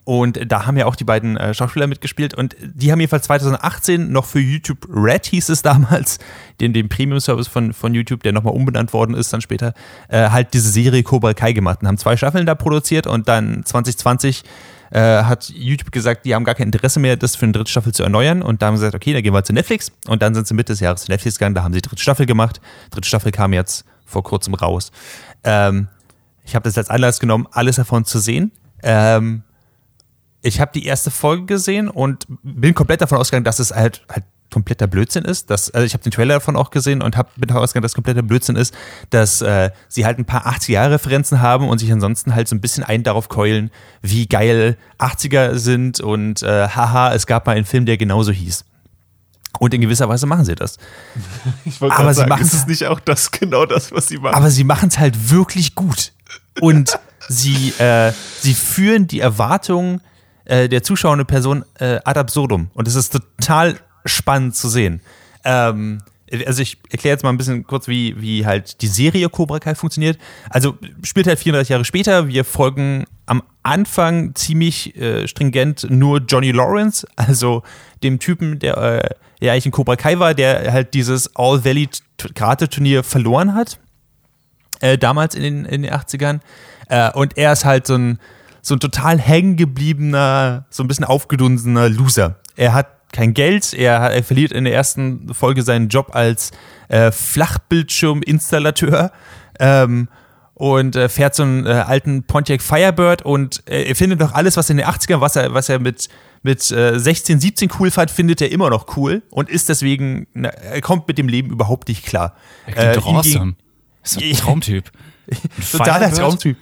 C: und da haben ja auch die beiden äh, Schauspieler mitgespielt und die haben jedenfalls 2018 noch für YouTube Red hieß es damals, den, den Premium-Service von, von YouTube, der nochmal umbenannt worden ist dann später, äh, halt diese Serie Cobra Kai gemacht und haben zwei Staffeln da produziert und dann 2020 äh, hat YouTube gesagt, die haben gar kein Interesse mehr, das für eine dritte Staffel zu erneuern und da haben sie gesagt, okay, dann gehen wir zu Netflix und dann sind sie Mitte des Jahres zu Netflix gegangen, da haben sie die dritte Staffel gemacht. Dritte Staffel kam jetzt vor kurzem raus. Ähm, ich habe das als Anlass genommen, alles davon zu sehen. Ähm, ich habe die erste Folge gesehen und bin komplett davon ausgegangen, dass es halt, halt kompletter Blödsinn ist. Dass, also ich habe den Trailer davon auch gesehen und hab, bin davon ausgegangen, dass es kompletter Blödsinn ist, dass äh, sie halt ein paar 80er-Referenzen haben und sich ansonsten halt so ein bisschen ein darauf keulen, wie geil 80er sind und äh, haha, es gab mal einen Film, der genauso hieß. Und in gewisser Weise machen sie das.
D: Ich wollte aber sagen, sie ist es nicht auch das genau das, was sie machen?
C: Aber sie machen es halt wirklich gut. Und sie, äh, sie führen die Erwartungen äh, der zuschauende Person äh, ad absurdum. Und es ist total spannend zu sehen. Ähm, also ich erkläre jetzt mal ein bisschen kurz, wie, wie halt die Serie Cobra Kai funktioniert. Also spielt halt 34 Jahre später. Wir folgen am Anfang ziemlich äh, stringent nur Johnny Lawrence, also dem Typen, der äh, ja eigentlich ein Cobra Kai war, der halt dieses All Valley Karate Turnier verloren hat. Äh, damals in den, in den 80ern. Äh, und er ist halt so ein so ein total hängengebliebener, so ein bisschen aufgedunsener Loser. Er hat kein Geld, er, hat, er verliert in der ersten Folge seinen Job als äh, Flachbildschirminstallateur ähm, und äh, fährt so einen äh, alten Pontiac Firebird und äh, er findet noch alles, was in den 80ern, was er, was er mit, mit 16, äh, 17 cool fand, findet er immer noch cool und ist deswegen, na, er kommt mit dem Leben überhaupt nicht klar.
B: Er klingt äh, doch awesome. Ist ein Traumtyp.
C: Totaler Traumtyp.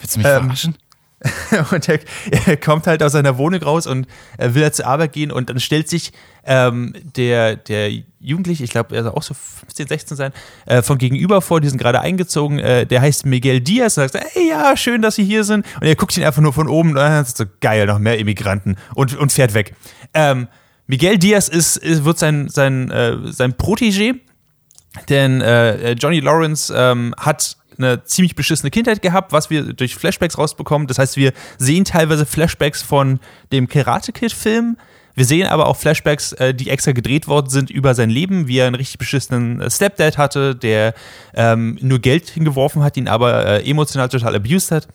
B: Willst du mich ähm, verarschen?
C: und er, er, kommt halt aus seiner Wohnung raus und er will halt zur Arbeit gehen und dann stellt sich ähm, der, der Jugendliche, ich glaube, er soll auch so 15, 16 sein, äh, von gegenüber vor, die sind gerade eingezogen, äh, der heißt Miguel Diaz und sagt, ey, ja, schön, dass Sie hier sind. Und er guckt ihn einfach nur von oben und dann sagt so, geil, noch mehr Immigranten und, und fährt weg. Ähm, Miguel Diaz ist, ist, wird sein, sein, äh, sein Protégé, denn äh, Johnny Lawrence ähm, hat eine ziemlich beschissene Kindheit gehabt, was wir durch Flashbacks rausbekommen. Das heißt, wir sehen teilweise Flashbacks von dem Karate Kid-Film. Wir sehen aber auch Flashbacks, äh, die extra gedreht worden sind über sein Leben, wie er einen richtig beschissenen äh, Stepdad hatte, der ähm, nur Geld hingeworfen hat, ihn aber äh, emotional total abused hat.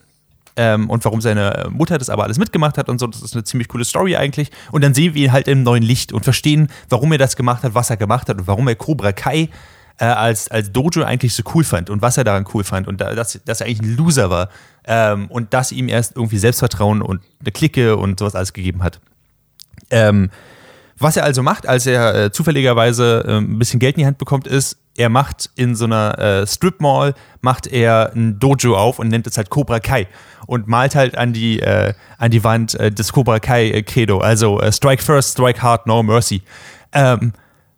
C: Ähm, und warum seine Mutter das aber alles mitgemacht hat und so. Das ist eine ziemlich coole Story eigentlich. Und dann sehen wir ihn halt im neuen Licht und verstehen, warum er das gemacht hat, was er gemacht hat und warum er Cobra Kai äh, als, als Dojo eigentlich so cool fand und was er daran cool fand und da, dass, dass er eigentlich ein Loser war ähm, und dass ihm erst irgendwie Selbstvertrauen und eine Clique und sowas alles gegeben hat. Ähm, was er also macht, als er äh, zufälligerweise äh, ein bisschen Geld in die Hand bekommt, ist, er macht in so einer äh, Strip Mall, macht er ein Dojo auf und nennt es halt Cobra Kai und malt halt an die, äh, an die Wand äh, das Cobra Kai Credo, also äh, Strike First, Strike Hard, No Mercy. Ähm,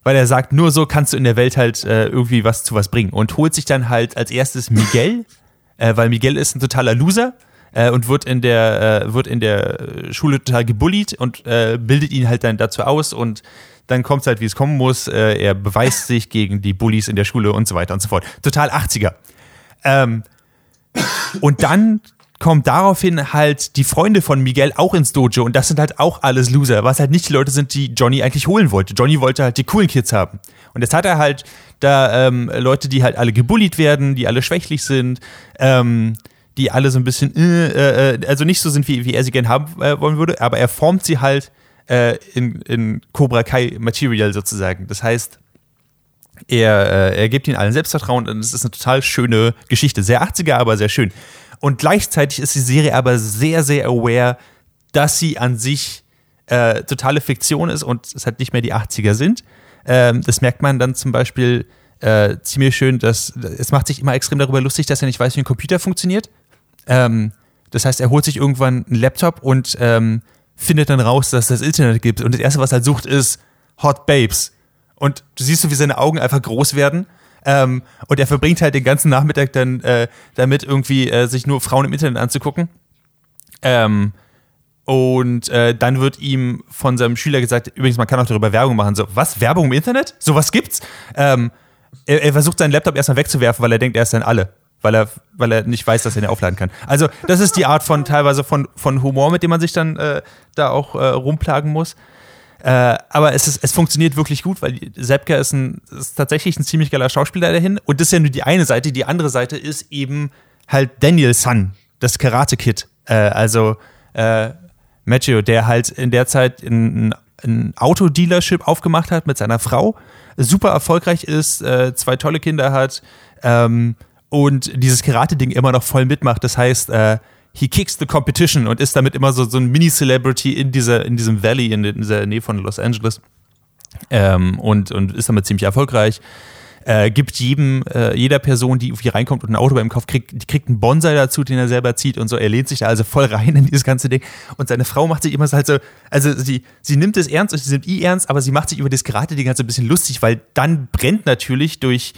C: weil er sagt, nur so kannst du in der Welt halt äh, irgendwie was zu was bringen und holt sich dann halt als erstes Miguel, äh, weil Miguel ist ein totaler Loser. äh, und wird in der, äh, wird in der Schule total gebullied und äh, bildet ihn halt dann dazu aus und dann kommt es halt, wie es kommen muss. Äh, er beweist sich gegen die Bullies in der Schule und so weiter und so fort. Total 80er. Ähm, und dann kommen daraufhin halt die Freunde von Miguel auch ins Dojo und das sind halt auch alles Loser, was halt nicht die Leute sind, die Johnny eigentlich holen wollte. Johnny wollte halt die coolen Kids haben. Und jetzt hat er halt da ähm, Leute, die halt alle gebullied werden, die alle schwächlich sind, ähm, die alle so ein bisschen, äh, äh, also nicht so sind, wie, wie er sie gern haben äh, wollen würde, aber er formt sie halt äh, in, in Cobra Kai Material sozusagen. Das heißt, er, äh, er gibt ihnen allen Selbstvertrauen und es ist eine total schöne Geschichte. Sehr 80er, aber sehr schön. Und gleichzeitig ist die Serie aber sehr, sehr aware, dass sie an sich äh, totale Fiktion ist und es halt nicht mehr die 80er sind. Ähm, das merkt man dann zum Beispiel äh, ziemlich schön, dass es macht sich immer extrem darüber lustig, dass er nicht weiß, wie ein Computer funktioniert. Ähm, das heißt, er holt sich irgendwann einen Laptop und ähm, findet dann raus, dass es das Internet gibt. Und das Erste, was er sucht, ist Hot Babes. Und du siehst so, wie seine Augen einfach groß werden. Ähm, und er verbringt halt den ganzen Nachmittag dann äh, damit, irgendwie äh, sich nur Frauen im Internet anzugucken. Ähm, und äh, dann wird ihm von seinem Schüler gesagt, übrigens, man kann auch darüber Werbung machen. So, was? Werbung im Internet? Sowas gibt's? Ähm, er, er, versucht seinen Laptop erstmal wegzuwerfen, weil er denkt, er ist dann alle. Weil er, weil er nicht weiß, dass er ihn aufladen kann. Also, das ist die Art von teilweise von, von Humor, mit dem man sich dann äh, da auch äh, rumplagen muss. Äh, aber es, ist, es funktioniert wirklich gut, weil Sepka ist, ein, ist tatsächlich ein ziemlich geiler Schauspieler dahin. Und das ist ja nur die eine Seite. Die andere Seite ist eben halt Daniel Sun, das Karate Kid. Äh, also äh, Matthew, der halt in der Zeit ein, ein Autodealership aufgemacht hat mit seiner Frau, super erfolgreich ist, äh, zwei tolle Kinder hat ähm, und dieses Karate-Ding immer noch voll mitmacht. Das heißt, äh, he kicks the competition und ist damit immer so, so ein Mini-Celebrity in, dieser, in diesem Valley, in, dieser Nähe von Los Angeles. Ähm, und, und ist damit ziemlich erfolgreich. Äh, gibt jedem, äh, jeder Person, die irgendwie reinkommt und ein Auto beim Kauf kriegt, die kriegt einen Bonsai dazu, den er selber zieht und so. Er lehnt sich da also voll rein in dieses ganze Ding. Und seine Frau macht sich immer so halt so, also sie, sie nimmt es ernst und sie nimmt i ernst, aber sie macht sich über das Karate-Ding halt so ein bisschen lustig, weil dann brennt natürlich durch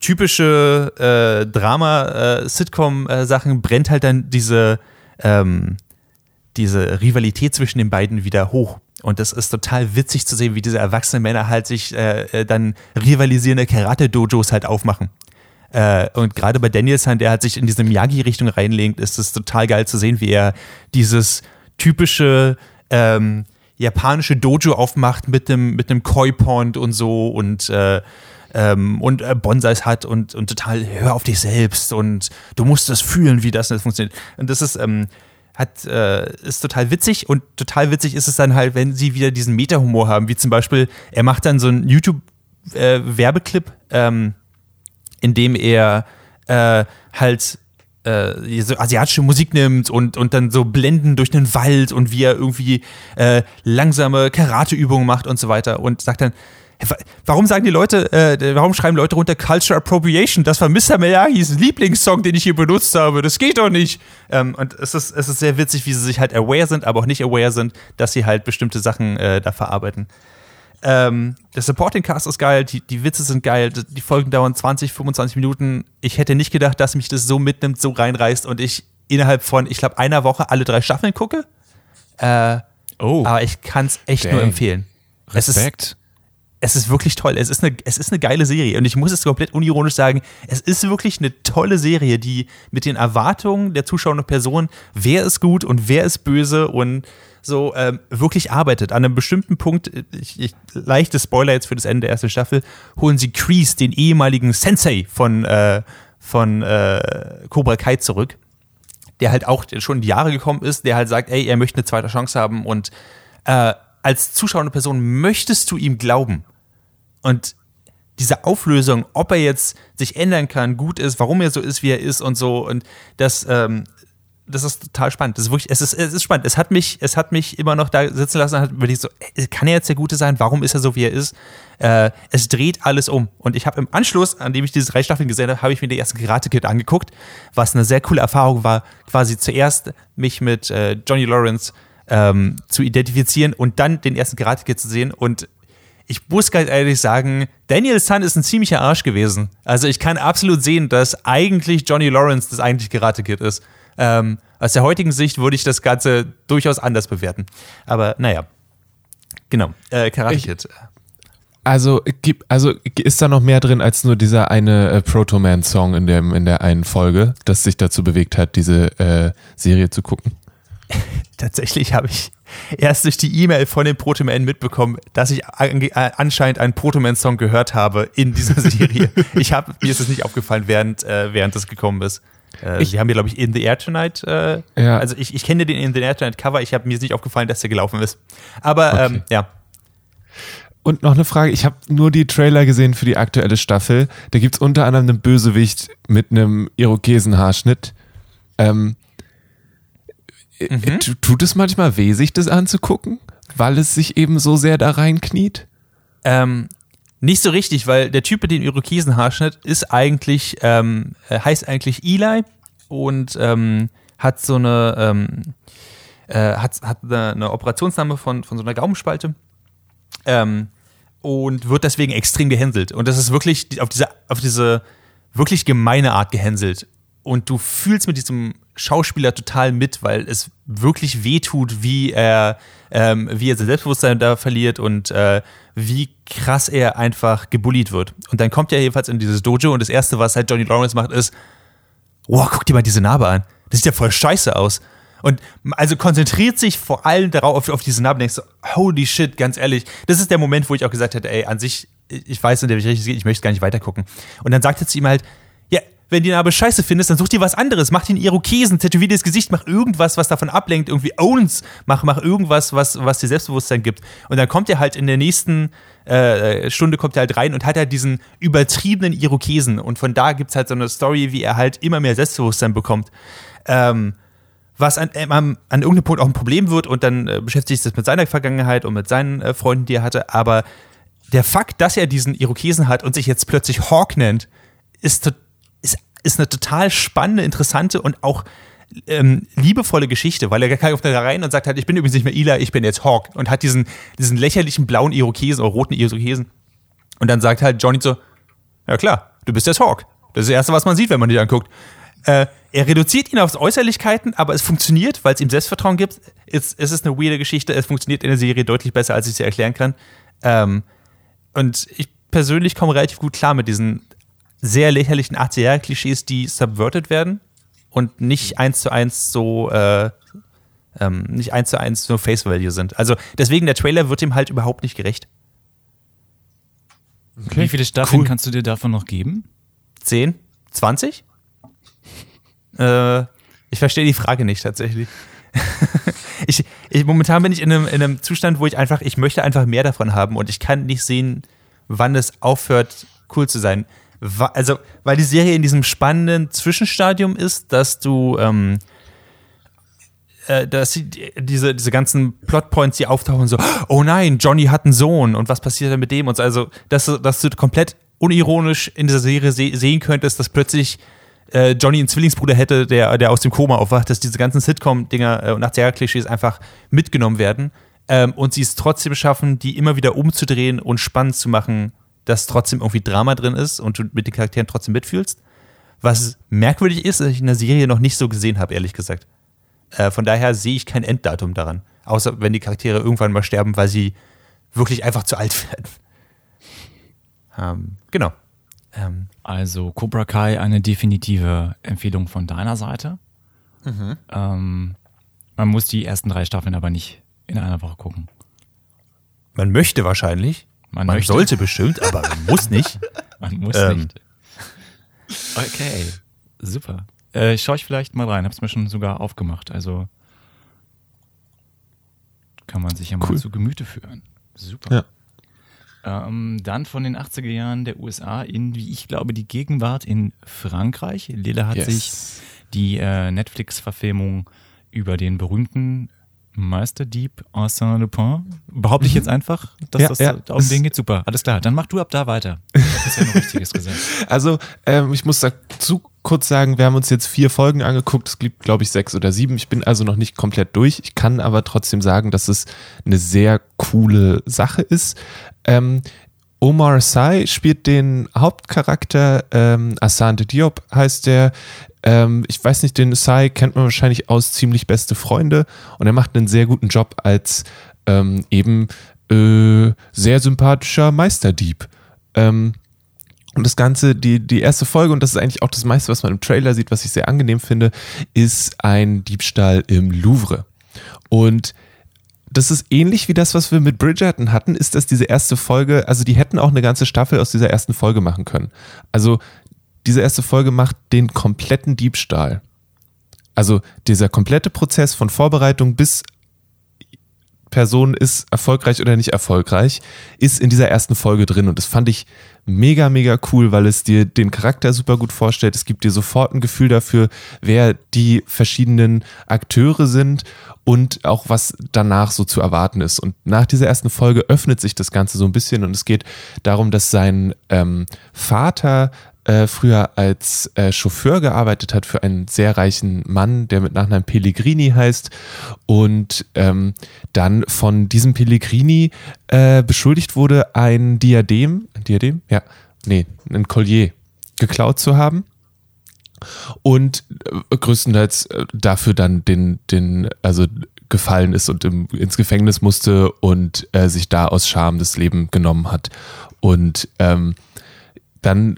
C: typische äh, Drama-Sitcom-Sachen brennt halt dann diese, ähm, diese Rivalität zwischen den beiden wieder hoch. Und das ist total witzig zu sehen, wie diese erwachsenen Männer halt sich äh, dann rivalisierende Karate-Dojos halt aufmachen. Äh, und gerade bei Danielson, der halt sich in diese Miyagi-Richtung reinlegt, ist es total geil zu sehen, wie er dieses typische ähm, japanische Dojo aufmacht mit dem, mit einem Koi-Pond und so und äh, ähm, und äh, Bonsais hat und, und total hör auf dich selbst und du musst das fühlen, wie das, das funktioniert. Und das ist, ähm, hat, äh, ist total witzig und total witzig ist es dann halt, wenn sie wieder diesen Meta-Humor haben, wie zum Beispiel, er macht dann so einen YouTube-Werbeclip, äh, ähm, in dem er äh, halt äh, so asiatische Musik nimmt und, und dann so Blenden durch den Wald und wie er irgendwie äh, langsame Karateübungen macht und so weiter und sagt dann, Warum sagen die Leute, äh, warum schreiben Leute runter Culture Appropriation? Das war Mr. Miyagis Lieblingssong, den ich hier benutzt habe. Das geht doch nicht. Ähm, und es ist, es ist sehr witzig, wie sie sich halt aware sind, aber auch nicht aware sind, dass sie halt bestimmte Sachen äh, da verarbeiten. Ähm, der Supporting Cast ist geil, die, die Witze sind geil, die Folgen dauern 20, 25 Minuten. Ich hätte nicht gedacht, dass mich das so mitnimmt, so reinreißt und ich innerhalb von, ich glaube, einer Woche alle drei Staffeln gucke. Äh, oh. Aber ich kann es echt Dang. nur empfehlen.
B: Respekt
C: es ist wirklich toll. Es ist, eine, es ist eine geile Serie. Und ich muss es komplett unironisch sagen, es ist wirklich eine tolle Serie, die mit den Erwartungen der zuschauenden Person, wer ist gut und wer ist böse und so ähm, wirklich arbeitet. An einem bestimmten Punkt, ich, ich, leichte Spoiler jetzt für das Ende der ersten Staffel, holen sie Kreese, den ehemaligen Sensei von, äh, von äh, Cobra Kai zurück, der halt auch schon in die Jahre gekommen ist, der halt sagt, ey, er möchte eine zweite Chance haben und äh, als zuschauende Person möchtest du ihm glauben. Und diese Auflösung, ob er jetzt sich ändern kann, gut ist, warum er so ist, wie er ist und so, und das, ähm, das ist total spannend. Das ist wirklich, es ist, es ist spannend. Es hat mich, es hat mich immer noch da sitzen lassen und hat überlegt, so, kann er jetzt der Gute sein? Warum ist er so, wie er ist? Äh, es dreht alles um. Und ich habe im Anschluss, an dem ich diese drei Staffeln gesehen habe, habe ich mir die erste Karate-Kid angeguckt, was eine sehr coole Erfahrung war, quasi zuerst mich mit äh, Johnny Lawrence ähm, zu identifizieren und dann den ersten Karate-Kid zu sehen. Und ich muss ganz ehrlich sagen, Daniel Sun ist ein ziemlicher Arsch gewesen. Also ich kann absolut sehen, dass eigentlich Johnny Lawrence das eigentliche Karate-Kid ist. Ähm, aus der heutigen Sicht würde ich das Ganze durchaus anders bewerten. Aber naja. Genau. Äh, Karate
D: Ich-
C: Kid.
D: Also, also ist da noch mehr drin als nur dieser eine äh, Proto Man Song in in der einen Folge, das sich dazu bewegt hat, diese äh, Serie zu gucken?
C: Tatsächlich habe ich erst durch die E-Mail von den Protoman mitbekommen, dass ich äh, anscheinend einen Protoman-Song gehört habe in dieser Serie. ich habe mir ist es nicht aufgefallen, während äh, während das gekommen ist. Äh,
D: Ich-
C: Sie haben hier, glaube ich, In the Air Tonight. Äh,
D: Ja.
C: Also ich, ich kenne den In the Air Tonight Cover. Ich habe mir nicht aufgefallen, dass der gelaufen ist. Aber
D: Okay.
C: ähm, ja,
D: Und noch eine Frage, ich habe nur die Trailer gesehen für die aktuelle Staffel. Da gibt es unter anderem einen Bösewicht mit einem Irokesenhaarschnitt. Ähm, äh, tu- Tut es manchmal weh, sich das anzugucken, weil es sich eben so sehr da reinkniet?
C: Ähm, nicht so richtig, weil der Typ mit dem Irokesenhaarschnitt ist eigentlich, ähm, äh, heißt eigentlich Eli und ähm, hat so eine, ähm, äh, hat, hat eine, eine Operationsnahme von, von so einer Gaumenspalte ähm, und wird deswegen extrem gehänselt. Und das ist wirklich auf diese, auf diese wirklich gemeine Art gehänselt. Und du fühlst mit diesem Schauspieler total mit, weil es wirklich wehtut, wie er, ähm, wie er sein Selbstbewusstsein da verliert und äh, wie krass er einfach gebullied wird. Und dann kommt er jedenfalls in dieses Dojo und das Erste, was halt Johnny Lawrence macht, ist, wow, guck dir mal diese Narbe an. Das sieht ja voll scheiße aus. Und also konzentriert sich vor allem darauf, auf, auf diese Narbe, denkst so, holy shit, ganz ehrlich. Das ist der Moment, wo ich auch gesagt hätte, ey, an sich, ich weiß, in der Richtung es geht, ich möchte gar nicht weitergucken. Und dann sagt er zu ihm halt, wenn die Narbe scheiße findest, dann such dir was anderes. Mach den Irokesen, tätowier dir das Gesicht, mach irgendwas, was davon ablenkt, irgendwie owns, mach, mach irgendwas, was, was dir Selbstbewusstsein gibt. Und dann kommt er halt in der nächsten äh, Stunde kommt er halt rein und hat halt diesen übertriebenen Irokesen. Und von da gibt's halt so eine Story, wie er halt immer mehr Selbstbewusstsein bekommt. Ähm, was an, ähm, an, an irgendeinem Punkt auch ein Problem wird und dann äh, beschäftigt sich das mit seiner Vergangenheit und mit seinen äh, Freunden, die er hatte. Aber der Fakt, dass er diesen Irokesen hat und sich jetzt plötzlich Hawk nennt, ist, to- ist, eine total spannende, interessante und auch ähm, liebevolle Geschichte, weil er kommt da rein und sagt halt, ich bin übrigens nicht mehr Ila, ich bin jetzt Hawk und hat diesen, diesen lächerlichen blauen Irokesen oder roten Irokesen. Und dann sagt halt Johnny so, ja klar, du bist jetzt Hawk. Das ist das Erste, was man sieht, wenn man dich anguckt. Äh, er reduziert ihn auf Äußerlichkeiten, aber es funktioniert, weil es ihm Selbstvertrauen gibt. Es, es ist eine weirde Geschichte, es funktioniert in der Serie deutlich besser, als ich sie erklären kann. Ähm, und ich persönlich komme relativ gut klar mit diesen sehr lächerlichen 80er-Klischees, die subverted werden und nicht eins zu eins so äh, ähm, nicht eins zu eins so Face Value sind. Also deswegen der Trailer wird ihm halt überhaupt nicht gerecht.
B: Wie viele Staffeln
C: Cool.
B: kannst du dir davon noch geben?
C: 10? 20? Äh, ich verstehe die Frage nicht tatsächlich. ich, ich, momentan bin ich in einem, in einem Zustand, wo ich einfach, ich möchte einfach mehr davon haben und ich kann nicht sehen, wann es aufhört, cool zu sein. Also, weil die Serie in diesem spannenden Zwischenstadium ist, dass du, ähm, äh, dass sie die- diese, diese ganzen Plotpoints, die auftauchen, so, oh nein, Johnny hat einen Sohn und was passiert denn mit dem? Und so, also, dass, du- dass du komplett unironisch in dieser Serie se sehen könntest, dass plötzlich äh, Johnny einen Zwillingsbruder hätte, der, der aus dem Koma aufwacht, dass diese ganzen Sitcom-Dinger äh, und 80er-Klischees einfach mitgenommen werden ähm, und sie es trotzdem schaffen, die immer wieder umzudrehen und spannend zu machen, dass trotzdem irgendwie Drama drin ist und du mit den Charakteren trotzdem mitfühlst. Was merkwürdig ist, dass ich in der Serie noch nicht so gesehen habe, ehrlich gesagt. Äh, von daher sehe ich kein Enddatum daran. Außer wenn die Charaktere irgendwann mal sterben, weil sie wirklich einfach zu alt werden. Ähm, genau. Ähm,
B: Also Cobra Kai eine definitive Empfehlung von deiner Seite.
C: Mhm.
B: Ähm, man muss die ersten drei Staffeln aber nicht in einer Woche gucken.
C: man möchte wahrscheinlich.
B: Man
C: Man, sollte bestimmt, aber man muss nicht.
B: Man muss
C: Ähm.
B: nicht. Okay, super. Äh, schau ich vielleicht mal rein. Hab's mir schon sogar aufgemacht. Also kann man sich ja mal
D: Cool.
B: zu Gemüte führen. Super.
D: Ja.
B: Ähm, dann von den 80er Jahren der USA in, wie ich glaube, die Gegenwart in Frankreich. Lila hat
D: Yes.
B: sich die äh, Netflix-Verfilmung über den berühmten Meisterdieb Arsène Lupin. Behaupte ich jetzt einfach, dass
D: Ja,
B: das
D: ja,
B: um
D: das-
B: den geht? Super, alles klar. Dann mach du ab da weiter. Ich habe bisher noch Richtiges gesagt.
D: Also, ähm, ich muss dazu kurz sagen, wir haben uns jetzt vier Folgen angeguckt. Es gibt, glaube ich, sechs oder sieben. Ich bin also noch nicht komplett durch. Ich kann aber trotzdem sagen, dass es eine sehr coole Sache ist. Ähm, Omar Sy spielt den Hauptcharakter, ähm, Asante Diop heißt der. Ähm, ich weiß nicht, den Sy kennt man wahrscheinlich aus ziemlich beste Freunde und er macht einen sehr guten Job als ähm, eben äh, sehr sympathischer Meisterdieb. Ähm, und das Ganze, die, die erste Folge, und das ist eigentlich auch das meiste, was man im Trailer sieht, was ich sehr angenehm finde, ist ein Diebstahl im Louvre. Und das ist ähnlich wie das, was wir mit Bridgerton hatten, ist, dass diese erste Folge, also die hätten auch eine ganze Staffel aus dieser ersten Folge machen können. Also diese erste Folge macht den kompletten Diebstahl. Also dieser komplette Prozess von Vorbereitung bis Person ist erfolgreich oder nicht erfolgreich, ist in dieser ersten Folge drin. Und das fand ich mega, mega cool, weil es dir den Charakter super gut vorstellt. Es gibt dir sofort ein Gefühl dafür, wer die verschiedenen Akteure sind und auch was danach so zu erwarten ist. Und nach dieser ersten Folge öffnet sich das Ganze so ein bisschen und es geht darum, dass sein ähm, Vater äh, früher als äh, Chauffeur gearbeitet hat für einen sehr reichen Mann, der mit Nachnamen Pellegrini heißt und ähm, dann von diesem Pellegrini äh, beschuldigt wurde, ein Diadem, ein Diadem? Ja, nee, ein Collier geklaut zu haben und äh, größtenteils äh, dafür dann den, den, also gefallen ist und im, ins Gefängnis musste und äh, sich da aus Scham das Leben genommen hat. Und ähm, dann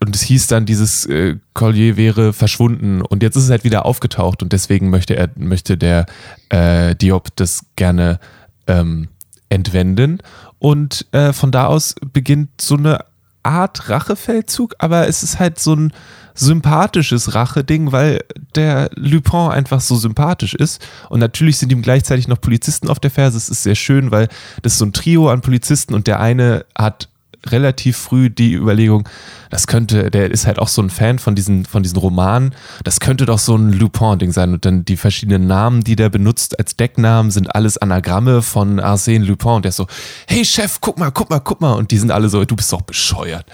D: und es hieß dann, dieses äh, Collier wäre verschwunden und jetzt ist es halt wieder aufgetaucht und deswegen möchte er, möchte der äh, Diop das gerne ähm, entwenden. Und äh, von da aus beginnt so eine Art Rachefeldzug, aber es ist halt so ein sympathisches Rache-Ding, weil der Lupin einfach so sympathisch ist. Und natürlich sind ihm gleichzeitig noch Polizisten auf der Ferse. Es ist sehr schön, weil das ist so ein Trio an Polizisten und der eine hat relativ früh die Überlegung, das könnte, der ist halt auch so ein Fan von diesen, von diesen Romanen, das könnte doch so ein Lupin-Ding sein. Und dann die verschiedenen Namen, die der benutzt als Decknamen, sind alles Anagramme von Arsène Lupin. Und der ist so, hey Chef, guck mal, guck mal, guck mal. Und die sind alle so, du bist doch bescheuert.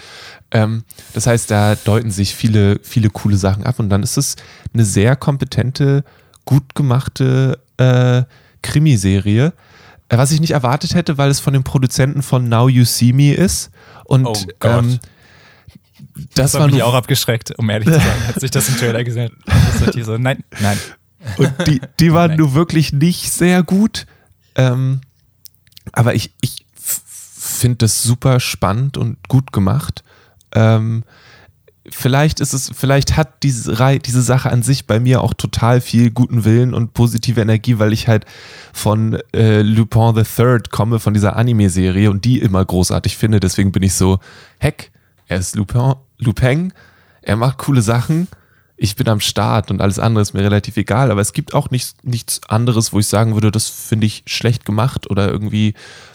D: Ähm, das heißt, da deuten sich viele, viele coole Sachen ab. Und dann ist es eine sehr kompetente, gut gemachte äh, Krimiserie äh, was ich nicht erwartet hätte, weil es von den Produzenten von Now You See Me ist. Und
B: Oh
D: ähm,
B: Das,
D: das
B: hat
D: war
B: mich auch abgeschreckt, um ehrlich zu sein, als ich das im Trailer gesehen habe. Das hat die so, nein, nein.
D: und die, die waren
B: Nein.
D: nur wirklich nicht sehr gut. Ähm, aber ich, ich finde das super spannend und gut gemacht. Ähm, vielleicht ist es, vielleicht hat diese, diese Sache an sich bei mir auch total viel guten Willen und positive Energie, weil ich halt von äh, Lupin the Third komme, von dieser Anime-Serie und die immer großartig finde. Deswegen bin ich so, heck, er ist Lupin, Lupin, er macht coole Sachen. Ich bin am Start und alles andere ist mir relativ egal, aber es gibt auch nichts, nichts anderes, wo ich sagen würde, das finde ich schlecht gemacht oder irgendwie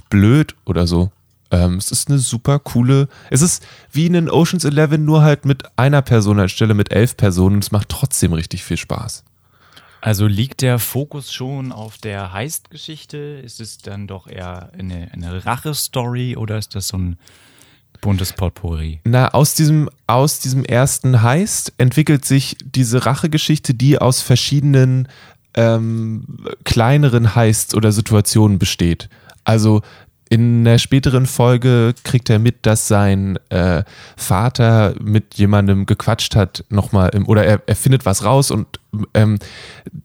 D: blöd oder so. Ähm, es ist eine super coole. Es ist wie in Oceans 11, nur halt mit einer Person anstelle mit elf Personen. und Es macht trotzdem richtig viel Spaß.
B: Also liegt der Fokus schon auf der Heist-Geschichte? Ist es dann doch eher eine, eine Rache-Story oder ist das so ein buntes Potpourri?
D: Na, aus diesem, aus diesem ersten Heist entwickelt sich diese Rachegeschichte, die aus verschiedenen ähm, kleineren Heists oder Situationen besteht. Also in der späteren Folge kriegt er mit, dass sein äh, Vater mit jemandem gequatscht hat, nochmal, im, oder er, er findet was raus und ähm,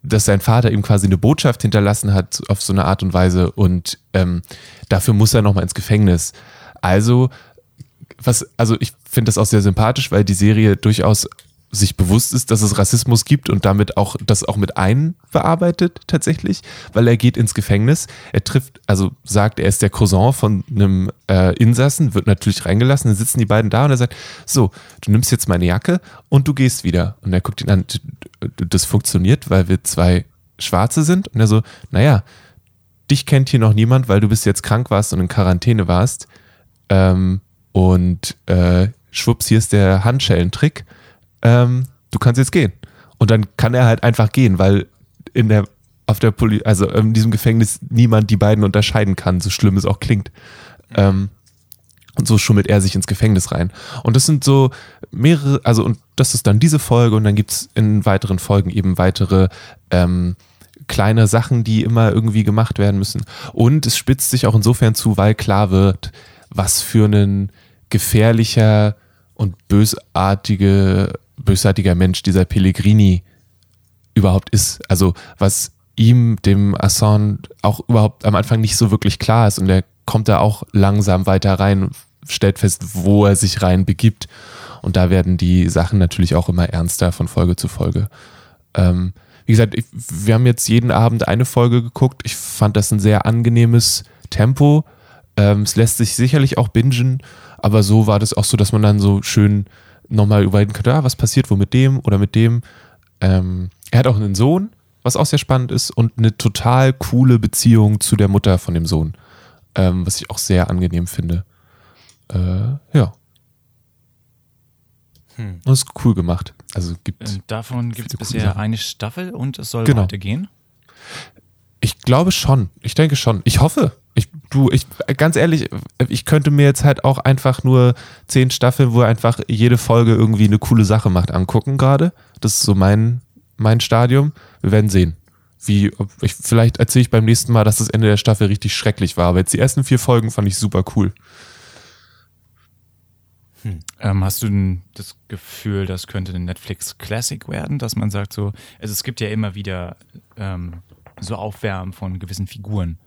D: dass sein Vater ihm quasi eine Botschaft hinterlassen hat auf so eine Art und Weise und ähm, dafür muss er nochmal ins Gefängnis. Also was, also ich finde das auch sehr sympathisch, weil die Serie durchaus sich bewusst ist, dass es Rassismus gibt und damit auch das auch mit einbearbeitet tatsächlich, weil er geht ins Gefängnis, er trifft, also sagt, er ist der Cousin von einem äh, Insassen, wird natürlich reingelassen, dann sitzen die beiden da und er sagt, so, du nimmst jetzt meine Jacke und du gehst wieder. Und er guckt ihn an, das funktioniert, weil wir zwei Schwarze sind und er so, naja, dich kennt hier noch niemand, weil du bis jetzt krank warst und in Quarantäne warst. Ähm, und äh, schwupps, hier ist der Handschellentrick. Ähm, du kannst jetzt gehen. Und dann kann er halt einfach gehen, weil in der, auf der Poli also in diesem Gefängnis niemand die beiden unterscheiden kann, so schlimm es auch klingt. Ähm, und so schummelt er sich ins Gefängnis rein. Und das sind so mehrere, also und das ist dann diese Folge und dann gibt's in weiteren Folgen eben weitere ähm, kleine Sachen, die immer irgendwie gemacht werden müssen. Und es spitzt sich auch insofern zu, weil klar wird, was für ein gefährlicher und bösartige, bösartiger Mensch dieser Pellegrini überhaupt ist. Also was ihm, dem Assange, auch überhaupt am Anfang nicht so wirklich klar ist und er kommt da auch langsam weiter rein stellt fest, wo er sich rein begibt. Und da werden die Sachen natürlich auch immer ernster von Folge zu Folge. Ähm, wie gesagt, ich, wir haben jetzt jeden Abend eine Folge geguckt. Ich fand das ein sehr angenehmes Tempo. Ähm, es lässt sich sicherlich auch bingen, aber so war das auch so, dass man dann so schön nochmal überlegen könnte, ah, was passiert wo mit dem oder mit dem. Ähm, er hat auch einen Sohn, was auch sehr spannend ist, und eine total coole Beziehung zu der Mutter von dem Sohn, ähm, was ich auch sehr angenehm finde. Äh, ja.
C: Hm.
D: Das ist cool gemacht. Also gibt
B: Äh, Davon gibt es bisher
D: Sachen.
B: eine Staffel und es soll
D: Genau.
B: weitergehen.
D: Ich glaube schon. Ich denke schon. Ich hoffe. Du, ich, ganz ehrlich, ich könnte mir jetzt halt auch einfach nur zehn Staffeln, wo einfach jede Folge irgendwie eine coole Sache macht, angucken gerade. Das ist so mein, mein Stadium. Wir werden sehen. Wie, ich, vielleicht erzähle ich beim nächsten Mal, dass das Ende der Staffel richtig schrecklich war. Aber jetzt die ersten vier Folgen fand ich super cool.
B: Ähm, hast du das Gefühl, das könnte ein Netflix Classic werden, dass man sagt so, also es gibt ja immer wieder ähm, so Aufwärmen von gewissen Figuren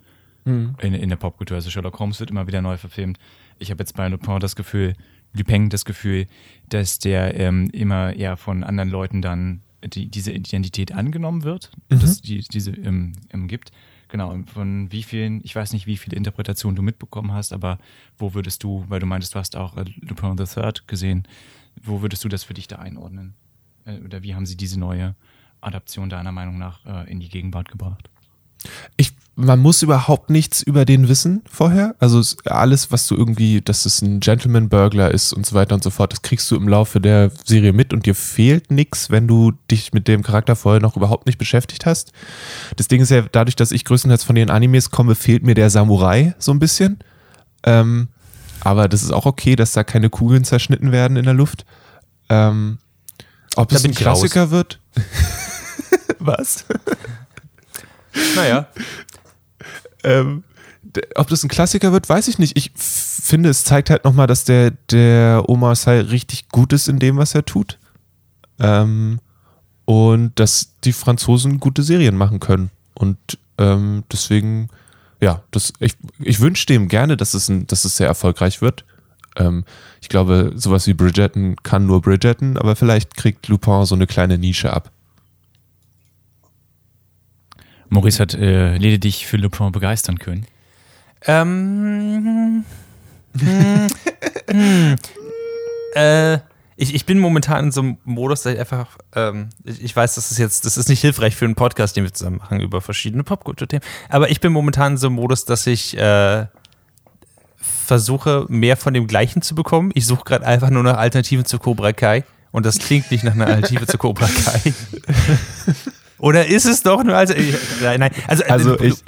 B: in, in der Popkultur. Also Sherlock Holmes wird immer wieder neu verfilmt. Ich habe jetzt bei Lupin das Gefühl, Lupin das Gefühl, dass der ähm, immer eher von anderen Leuten dann die, diese Identität angenommen wird, dass die diese ähm, ähm, gibt. Genau, von wie vielen, ich weiß nicht, wie viele Interpretationen du mitbekommen hast, aber wo würdest du, weil du meintest, du hast auch äh, Lupin the Third gesehen, wo würdest du das für dich da einordnen? Äh, oder wie haben sie diese neue Adaption deiner Meinung nach äh, in die Gegenwart gebracht?
D: Ich, man muss überhaupt nichts über den wissen vorher. Also es- alles, was du irgendwie, dass es ein Gentleman Burglar ist und so weiter und so fort, das kriegst du im Laufe der Serie mit und dir fehlt nichts, wenn du dich mit dem Charakter vorher noch überhaupt nicht beschäftigt hast. Das Ding ist ja, dadurch, dass ich größtenteils von den Animes komme, fehlt mir der Samurai so ein bisschen. Ähm, aber das ist auch okay, dass da keine Kugeln zerschnitten werden in der Luft. Ähm, ob
C: Da
D: es ein
C: ich raus.
D: Klassiker wird? Was?
C: Naja.
D: Ähm, ob das ein Klassiker wird, weiß ich nicht. Ich finde, es zeigt halt nochmal, dass der, der Omar Sy richtig gut ist in dem, was er tut. Ähm, und dass die Franzosen gute Serien machen können. Und ähm, deswegen, ja, das, ich, ich wünsche dem gerne, dass es, ein, dass es sehr erfolgreich wird. Ähm, ich glaube, sowas wie Bridgerton kann nur Bridgerton, aber vielleicht kriegt Lupin so eine kleine Nische ab.
B: Maurice hat äh, Lede dich für Lupin begeistern können.
C: Ähm, hm, hm, äh, ich, ich bin momentan in so einem Modus, dass ich einfach, ähm, ich, ich weiß, das ist jetzt, das ist nicht hilfreich für einen Podcast, den wir zusammen machen über verschiedene Popkulturthemen, aber ich bin momentan in so einem Modus, dass ich äh, versuche, mehr von dem Gleichen zu bekommen. Ich suche gerade einfach nur nach Alternativen zu Cobra Kai und das klingt nicht nach einer Alternative zu Cobra Kai. Oder ist es doch eine Alternative? Nein, nein. Also,
D: Also ich,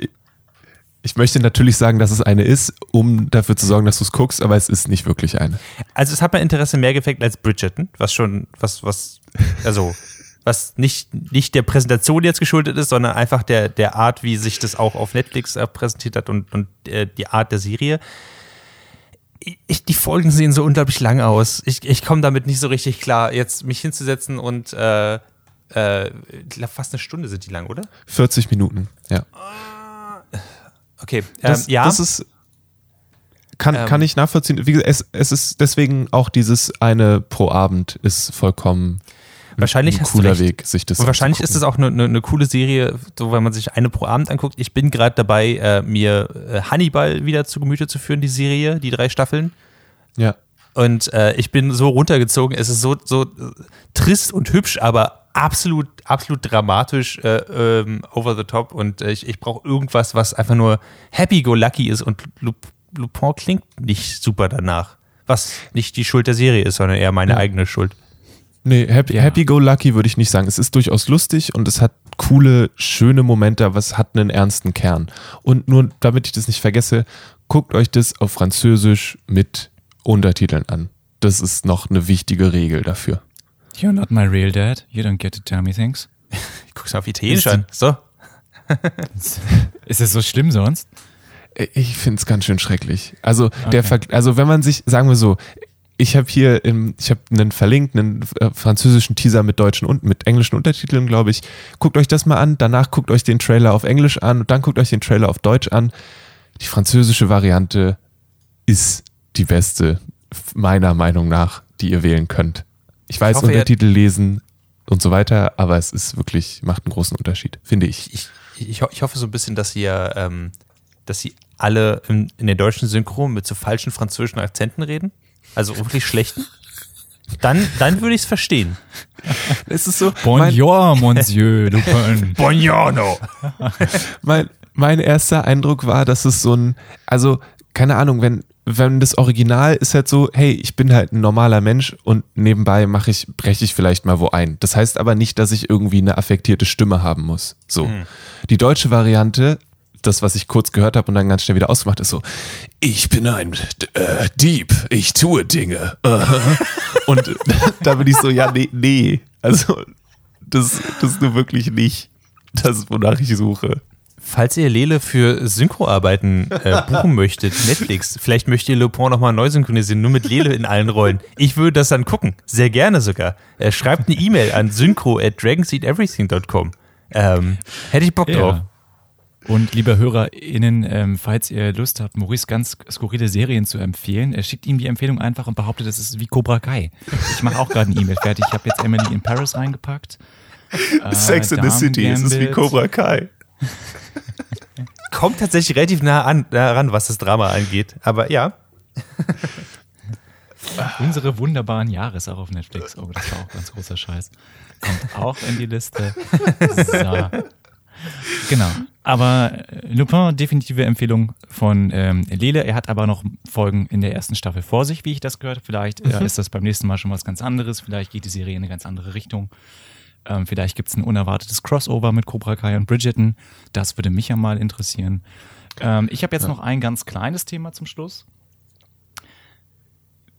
D: ich möchte natürlich sagen, dass es eine ist, um dafür zu sorgen, dass du es guckst, aber es ist nicht wirklich eine.
C: Also es hat mein Interesse mehr geweckt als Bridgerton, was schon, was, was, also, was nicht, nicht der Präsentation jetzt geschuldet ist, sondern einfach der, der Art, wie sich das auch auf Netflix äh, präsentiert hat und, und äh, die Art der Serie. Ich, die Folgen sehen so unglaublich lang aus. Ich, ich komme damit nicht so richtig klar, jetzt mich hinzusetzen und äh, äh, fast eine Stunde sind die lang, oder?
D: 40 Minuten, ja.
C: Okay,
D: Das,
C: ähm, ja.
D: das ist. Kann,
C: Ähm.
D: kann ich nachvollziehen. Wie gesagt, es, es ist deswegen auch dieses eine pro Abend ist vollkommen
C: Wahrscheinlich
D: ein cooler. Weg, sich das
C: Und wahrscheinlich ist es auch eine, eine, eine coole Serie, so wenn man sich eine pro Abend anguckt. Ich bin gerade dabei, äh, mir äh, Hannibal wieder zu Gemüte zu führen, die Serie, die drei Staffeln.
D: Ja.
C: Und äh, ich bin so runtergezogen. Es ist so, so trist und hübsch, aber absolut, absolut dramatisch äh, ähm, over the top. Und äh, ich, ich brauche irgendwas, was einfach nur happy-go-lucky ist. Und Lup Lupin klingt nicht super danach. Was nicht die Schuld der Serie ist, sondern eher meine
D: Ja.
C: eigene Schuld.
D: Nee, happy,
B: Ja.
D: happy go lucky würde ich nicht sagen. Es ist durchaus lustig und es hat coole, schöne Momente, aber es hat einen ernsten Kern. Und nur damit ich das nicht vergesse, guckt euch das auf Französisch mit Untertiteln an. Das ist noch eine wichtige Regel dafür.
B: You're not my real dad. You don't get to tell me things.
C: Ich guck's auf Italienisch an. So.
B: Ist es so schlimm sonst?
D: Ich finde es ganz schön schrecklich. Also, der Ver also wenn man sich, sagen wir so, ich habe hier im, ich habe einen verlinkt, einen äh, französischen Teaser mit deutschen und mit englischen Untertiteln, glaube ich. Guckt euch das mal an, danach guckt euch den Trailer auf Englisch an und dann guckt euch den Trailer auf Deutsch an. Die französische Variante ist die beste, meiner Meinung nach, die ihr wählen könnt. Ich weiß,
C: hoffe, ihr-
D: Untertitel lesen und so weiter, aber es ist wirklich, macht einen großen Unterschied, finde ich.
C: Ich, ich, ich hoffe so ein bisschen, dass ihr, ähm, dass sie alle in, in der deutschen Synchro mit so falschen französischen Akzenten reden. Also wirklich schlechten. Dann, dann würde ich es verstehen.
D: Es ist so,
B: Bonjour, Monsieur Lupin.
C: Buongiorno.
D: mein, mein erster Eindruck war, dass es so ein, also keine Ahnung, wenn, wenn das Original ist halt so, hey, ich bin halt ein normaler Mensch und nebenbei mache ich, breche ich vielleicht mal wo ein. Das heißt aber nicht, dass ich irgendwie eine affektierte Stimme haben muss. So. Die deutsche Variante, das, was ich kurz gehört habe und dann ganz schnell wieder ausgemacht, ist so, ich bin ein äh, Dieb, ich tue Dinge. Und da bin ich so, ja, nee, nee. Also, das, das ist nur wirklich nicht das, wonach ich suche.
C: Falls ihr Lele für Synchroarbeiten äh, buchen möchtet, Netflix, vielleicht möchtet ihr Lupin nochmal neu synchronisieren, nur mit Lele in allen Rollen. Ich würde das dann gucken. Sehr gerne sogar. Äh, schreibt eine E-Mail an synchro at dragonseedeverything.com. Ähm, hätte ich Bock drauf.
B: Ja. Und liebe HörerInnen, ähm, falls ihr Lust habt, Maurice ganz skurrile Serien zu empfehlen, er schickt ihm die Empfehlung einfach und behauptet, das ist wie Cobra Kai. Ich mache auch gerade eine E-Mail fertig. Ich habe jetzt Emily in Paris reingepackt. Äh,
D: Sex in the City, es ist wie
B: Gambit.
D: Cobra Kai.
C: Kommt tatsächlich relativ nah an, nah ran, was das Drama angeht. Aber ja,
B: Unsere wunderbaren Jahres auch auf Netflix. Oh, das war auch ganz großer Scheiß. Kommt auch in die Liste. So. Genau. Aber äh, Lupin, definitive Empfehlung von ähm, Lele. Er hat aber noch Folgen in der ersten Staffel vor sich, wie ich das gehört habe. Vielleicht äh, ist das beim nächsten Mal schon was ganz anderes. Vielleicht geht die Serie in eine ganz andere Richtung. Ähm, vielleicht gibt es ein unerwartetes Crossover mit Cobra Kai und Bridgerton. Das würde mich ja mal interessieren. Ähm, ich habe jetzt noch ein ganz kleines Thema zum Schluss.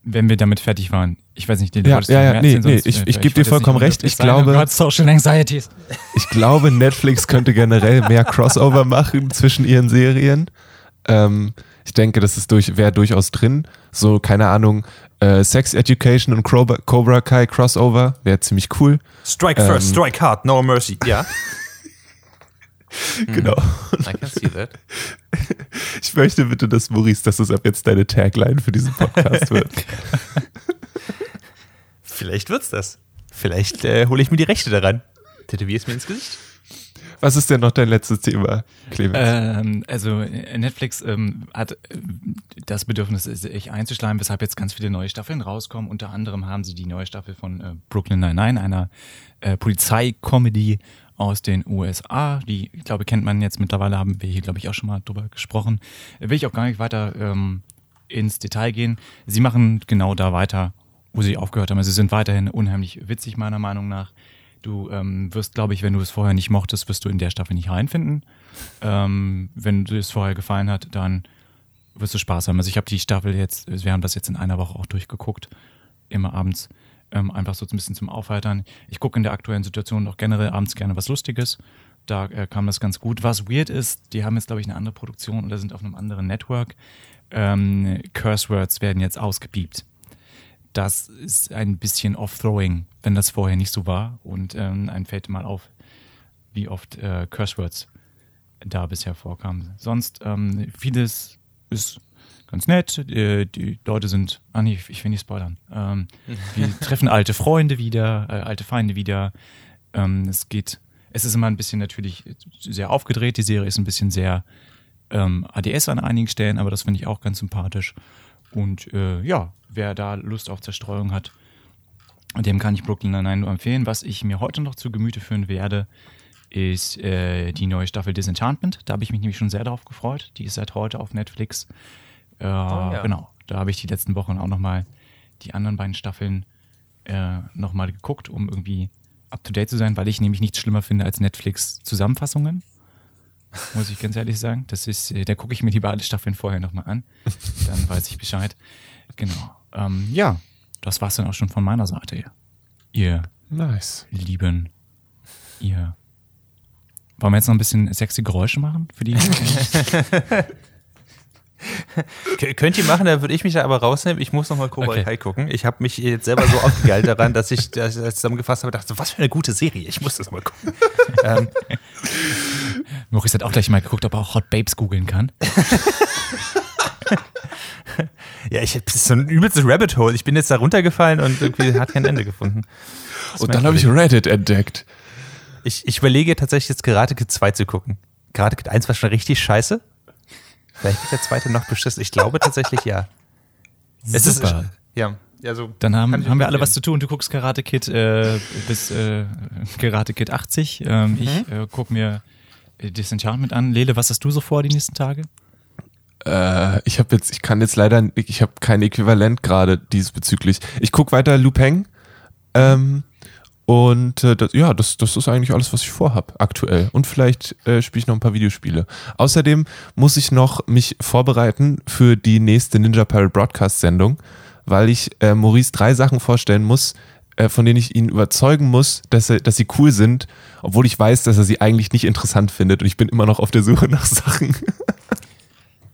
B: Wenn wir damit fertig waren. Ich weiß nicht, den
D: Ja, ja, ja, nee,
B: erzählen,
D: nee, ich- ich
B: vielleicht
D: geb dir vollkommen recht. Ich glaube-
B: Social Anxieties.
D: Ich glaube, Netflix könnte generell mehr Crossover machen zwischen ihren Serien. Ähm, ich denke, das ist durch, wäre durchaus drin. So, keine Ahnung, äh, Sex Education und Cobra, Cobra Kai Crossover wäre ziemlich cool.
C: Strike
D: Ähm,
C: first, strike hard, no mercy. Ja,
D: Genau.
C: I can see that.
D: Ich möchte bitte, dass Maurice, dass es ab jetzt deine Tagline für diesen Podcast wird.
C: Vielleicht wird's das. Vielleicht äh, hole ich mir die Rechte daran. Tätowier es mir ins Gesicht.
D: Was ist denn noch dein letztes Thema, Clemens?
B: Ähm, also äh, Netflix ähm, hat äh, das Bedürfnis, sich einzuschleimen, weshalb jetzt ganz viele neue Staffeln rauskommen. Unter anderem haben sie die neue Staffel von äh, Brooklyn Nine-Nine, einer äh, Polizeicomedy aus den USA. Die, ich glaube, kennt man jetzt mittlerweile, haben wir hier, glaube ich, auch schon mal drüber gesprochen. Will ich auch gar nicht weiter ähm, ins Detail gehen. Sie machen genau da weiter, wo sie aufgehört haben. Also sie sind weiterhin unheimlich witzig, meiner Meinung nach. Du ähm, wirst, glaube ich, wenn du es vorher nicht mochtest, wirst du in der Staffel nicht reinfinden. Ähm, wenn dir es vorher gefallen hat, dann wirst du Spaß haben. Also ich habe die Staffel jetzt, wir haben das jetzt in einer Woche auch durchgeguckt, immer abends, ähm, einfach so ein bisschen zum Aufheitern. Ich gucke in der aktuellen Situation auch generell abends gerne was Lustiges. Da äh, kam das ganz gut. Was weird ist, die haben jetzt, glaube ich, eine andere Produktion oder sind auf einem anderen Network. Ähm, Curse Words werden jetzt ausgepiept. Das ist ein bisschen off-throwing, wenn das vorher nicht so war. Und ähm, ein fällt mal auf, wie oft äh, Curse Words da bisher vorkamen. Sonst ähm, vieles ist ganz nett. Äh, die Leute sind, ah nee, ich will nicht spoilern. Ähm, wir treffen alte Freunde wieder, äh, alte Feinde wieder. Ähm, es geht, es ist immer ein bisschen natürlich sehr aufgedreht. Die Serie ist ein bisschen sehr ähm, ADS an einigen Stellen, aber das finde ich auch ganz sympathisch. Und äh, ja, wer da Lust auf Zerstreuung hat, dem kann ich Brooklyn Nine-Nine nur empfehlen. Was ich mir heute noch zu Gemüte führen werde, ist äh, die neue Staffel Disenchantment. Da habe ich mich nämlich schon sehr darauf gefreut. Die ist seit heute auf Netflix. Äh,
C: ja.
B: Genau, da habe ich die letzten Wochen auch nochmal die anderen beiden Staffeln äh, nochmal geguckt, um irgendwie up-to-date zu sein, weil ich nämlich nichts schlimmer finde als Netflix-Zusammenfassungen. Muss ich ganz ehrlich sagen. Das ist, äh, da gucke ich mir alle Staffeln vorher nochmal an. Dann weiß ich Bescheid. Genau. Ähm, ja, das war's dann auch schon von meiner Seite. Ihr
D: Nice.
B: Lieben, ihr. Wollen wir jetzt noch ein bisschen sexy Geräusche machen für die?
C: Könnt ihr machen, da würde ich mich da aber rausnehmen. Ich muss nochmal Cobra
B: Okay.
C: Kai gucken. Ich habe mich jetzt selber so aufgegeilt daran, dass ich das zusammengefasst habe und dachte, was für eine gute Serie. Ich muss das mal gucken. ähm,
B: Maurice hat auch gleich mal geguckt, ob er auch Hot Babes googeln kann.
C: ja, ich das ist so ein übelstes Rabbit Hole. Ich bin jetzt da runtergefallen und irgendwie hat kein Ende gefunden. Das ist
D: Und dann habe ich. Reddit entdeckt.
C: ich, ich überlege tatsächlich jetzt Karate Kid 2 zu gucken. Karate Kid 1 war schon richtig scheiße. Vielleicht wird der zweite noch beschissen. Ich glaube tatsächlich ja. Es ist,
B: Super.
C: ja, also
B: Dann haben, haben wir
C: empfehlen.
B: alle was zu tun. Du guckst Karate Kid äh, bis äh, Karate Kid 80. Ähm, Ich äh, guck mir Disenchantment an. Lele, was hast du so vor die nächsten Tage?
D: Äh, ich habe jetzt, ich kann jetzt leider, ich habe kein Äquivalent gerade diesbezüglich. Ich guck weiter Lupeng. Ähm, und äh, das, ja, das, das ist eigentlich alles, was ich vorhab aktuell. Und vielleicht äh, spiele ich noch ein paar Videospiele. Außerdem muss ich noch mich vorbereiten für die nächste Ninja Pirate Broadcast Sendung, weil ich äh, Maurice drei Sachen vorstellen muss, äh, von denen ich ihn überzeugen muss, dass, er, dass sie cool sind, obwohl ich weiß, dass er sie eigentlich nicht interessant findet. Und ich bin immer noch auf der Suche nach Sachen.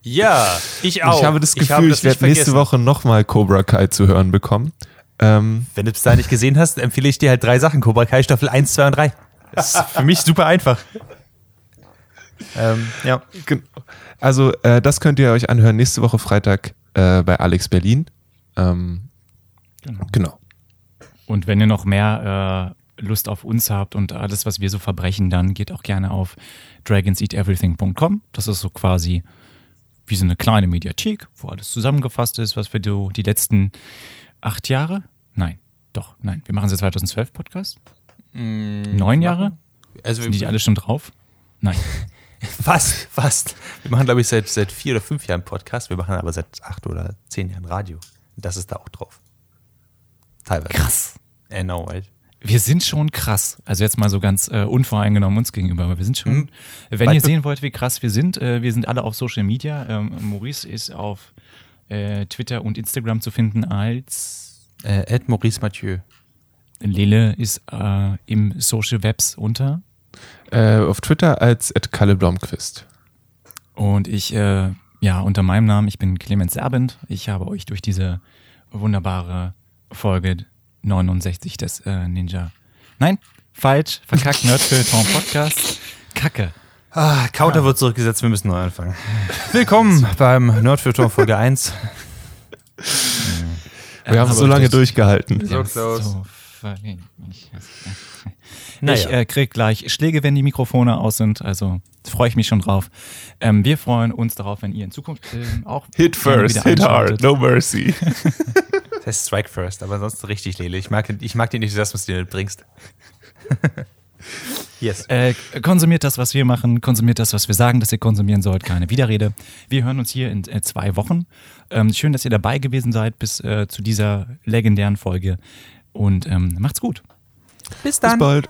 C: Ja, ich auch.
D: Ich habe das Gefühl,
C: habe
D: ich,
C: das nicht
D: werde nächste. Woche nochmal Cobra Kai zu hören bekommen. Ähm,
C: Wenn du es dahin nicht gesehen hast, empfehle ich dir halt drei Sachen. Cobra Kai Staffel 1, 2 und 3. Das ist für mich super einfach. ähm, ja.
D: also, äh, das könnt ihr euch anhören nächste Woche Freitag äh, bei Alex Berlin. Ähm,
B: Genau.
D: genau.
B: Und wenn ihr noch mehr äh, Lust auf uns habt und alles, was wir so verbrechen, dann geht auch gerne auf dragonseateverything.com. Das ist so quasi wie so eine kleine Mediathek, wo alles zusammengefasst ist, was wir so die letzten acht Jahre, nein, doch, nein, wir machen seit 2012 Podcast. Neun Jahre?
C: Also
B: Sind die alle schon drauf? Nein.
C: fast, fast. Wir machen, glaube ich, seit, seit vier oder fünf Jahren Podcast. Wir machen aber seit acht oder zehn Jahren Radio. Das ist da auch drauf. Teilweise.
B: Krass.
C: I know, right?
B: Wir sind schon krass. Also jetzt mal so ganz äh, unvoreingenommen uns gegenüber, aber wir sind schon.
C: Mhm.
B: Wenn ihr sehen wollt, wie krass wir sind, äh, wir sind alle auf Social Media. Ähm, Maurice ist auf äh, Twitter und Instagram zu finden als
C: Äh, Ed Maurice Mathieu.
B: Lele ist äh, im Social Webs unter.
D: Äh, auf Twitter als Kalle Blomqvist.
B: Und ich, äh, ja, unter meinem Namen, ich bin Clemens Serbent. Ich habe euch durch diese wunderbare Folge 69 des äh, Ninja. Nein, falsch, verkackt, Nerdfilter Podcast. Kacke.
C: Ah, Counter wird zurückgesetzt, wir müssen neu anfangen. Willkommen beim Nerdfilter Folge 1.
D: Wir haben
B: aber
D: so lange durchgehalten.
C: So
B: Ja,
C: close.
B: so. Ich,
C: Naja.
B: ich äh, krieg gleich Schläge, wenn die Mikrofone aus sind. Also freue ich mich schon drauf. Ähm, wir freuen uns darauf, wenn ihr in Zukunft ähm, auch
D: Hit first, hit hard, no mercy.
C: Das heißt Strike First, aber ansonsten richtig, Lele. Ich mag, ich mag den Enthusiasmus, den du bringst. yes.
B: Äh, konsumiert das, was wir machen, konsumiert das, was wir sagen, dass ihr konsumieren sollt. Keine Widerrede. Wir hören uns hier in äh, zwei Wochen. Ähm, schön, dass ihr dabei gewesen seid bis äh, zu dieser legendären Folge. Und ähm, macht's gut.
C: Bis
D: Bis bald.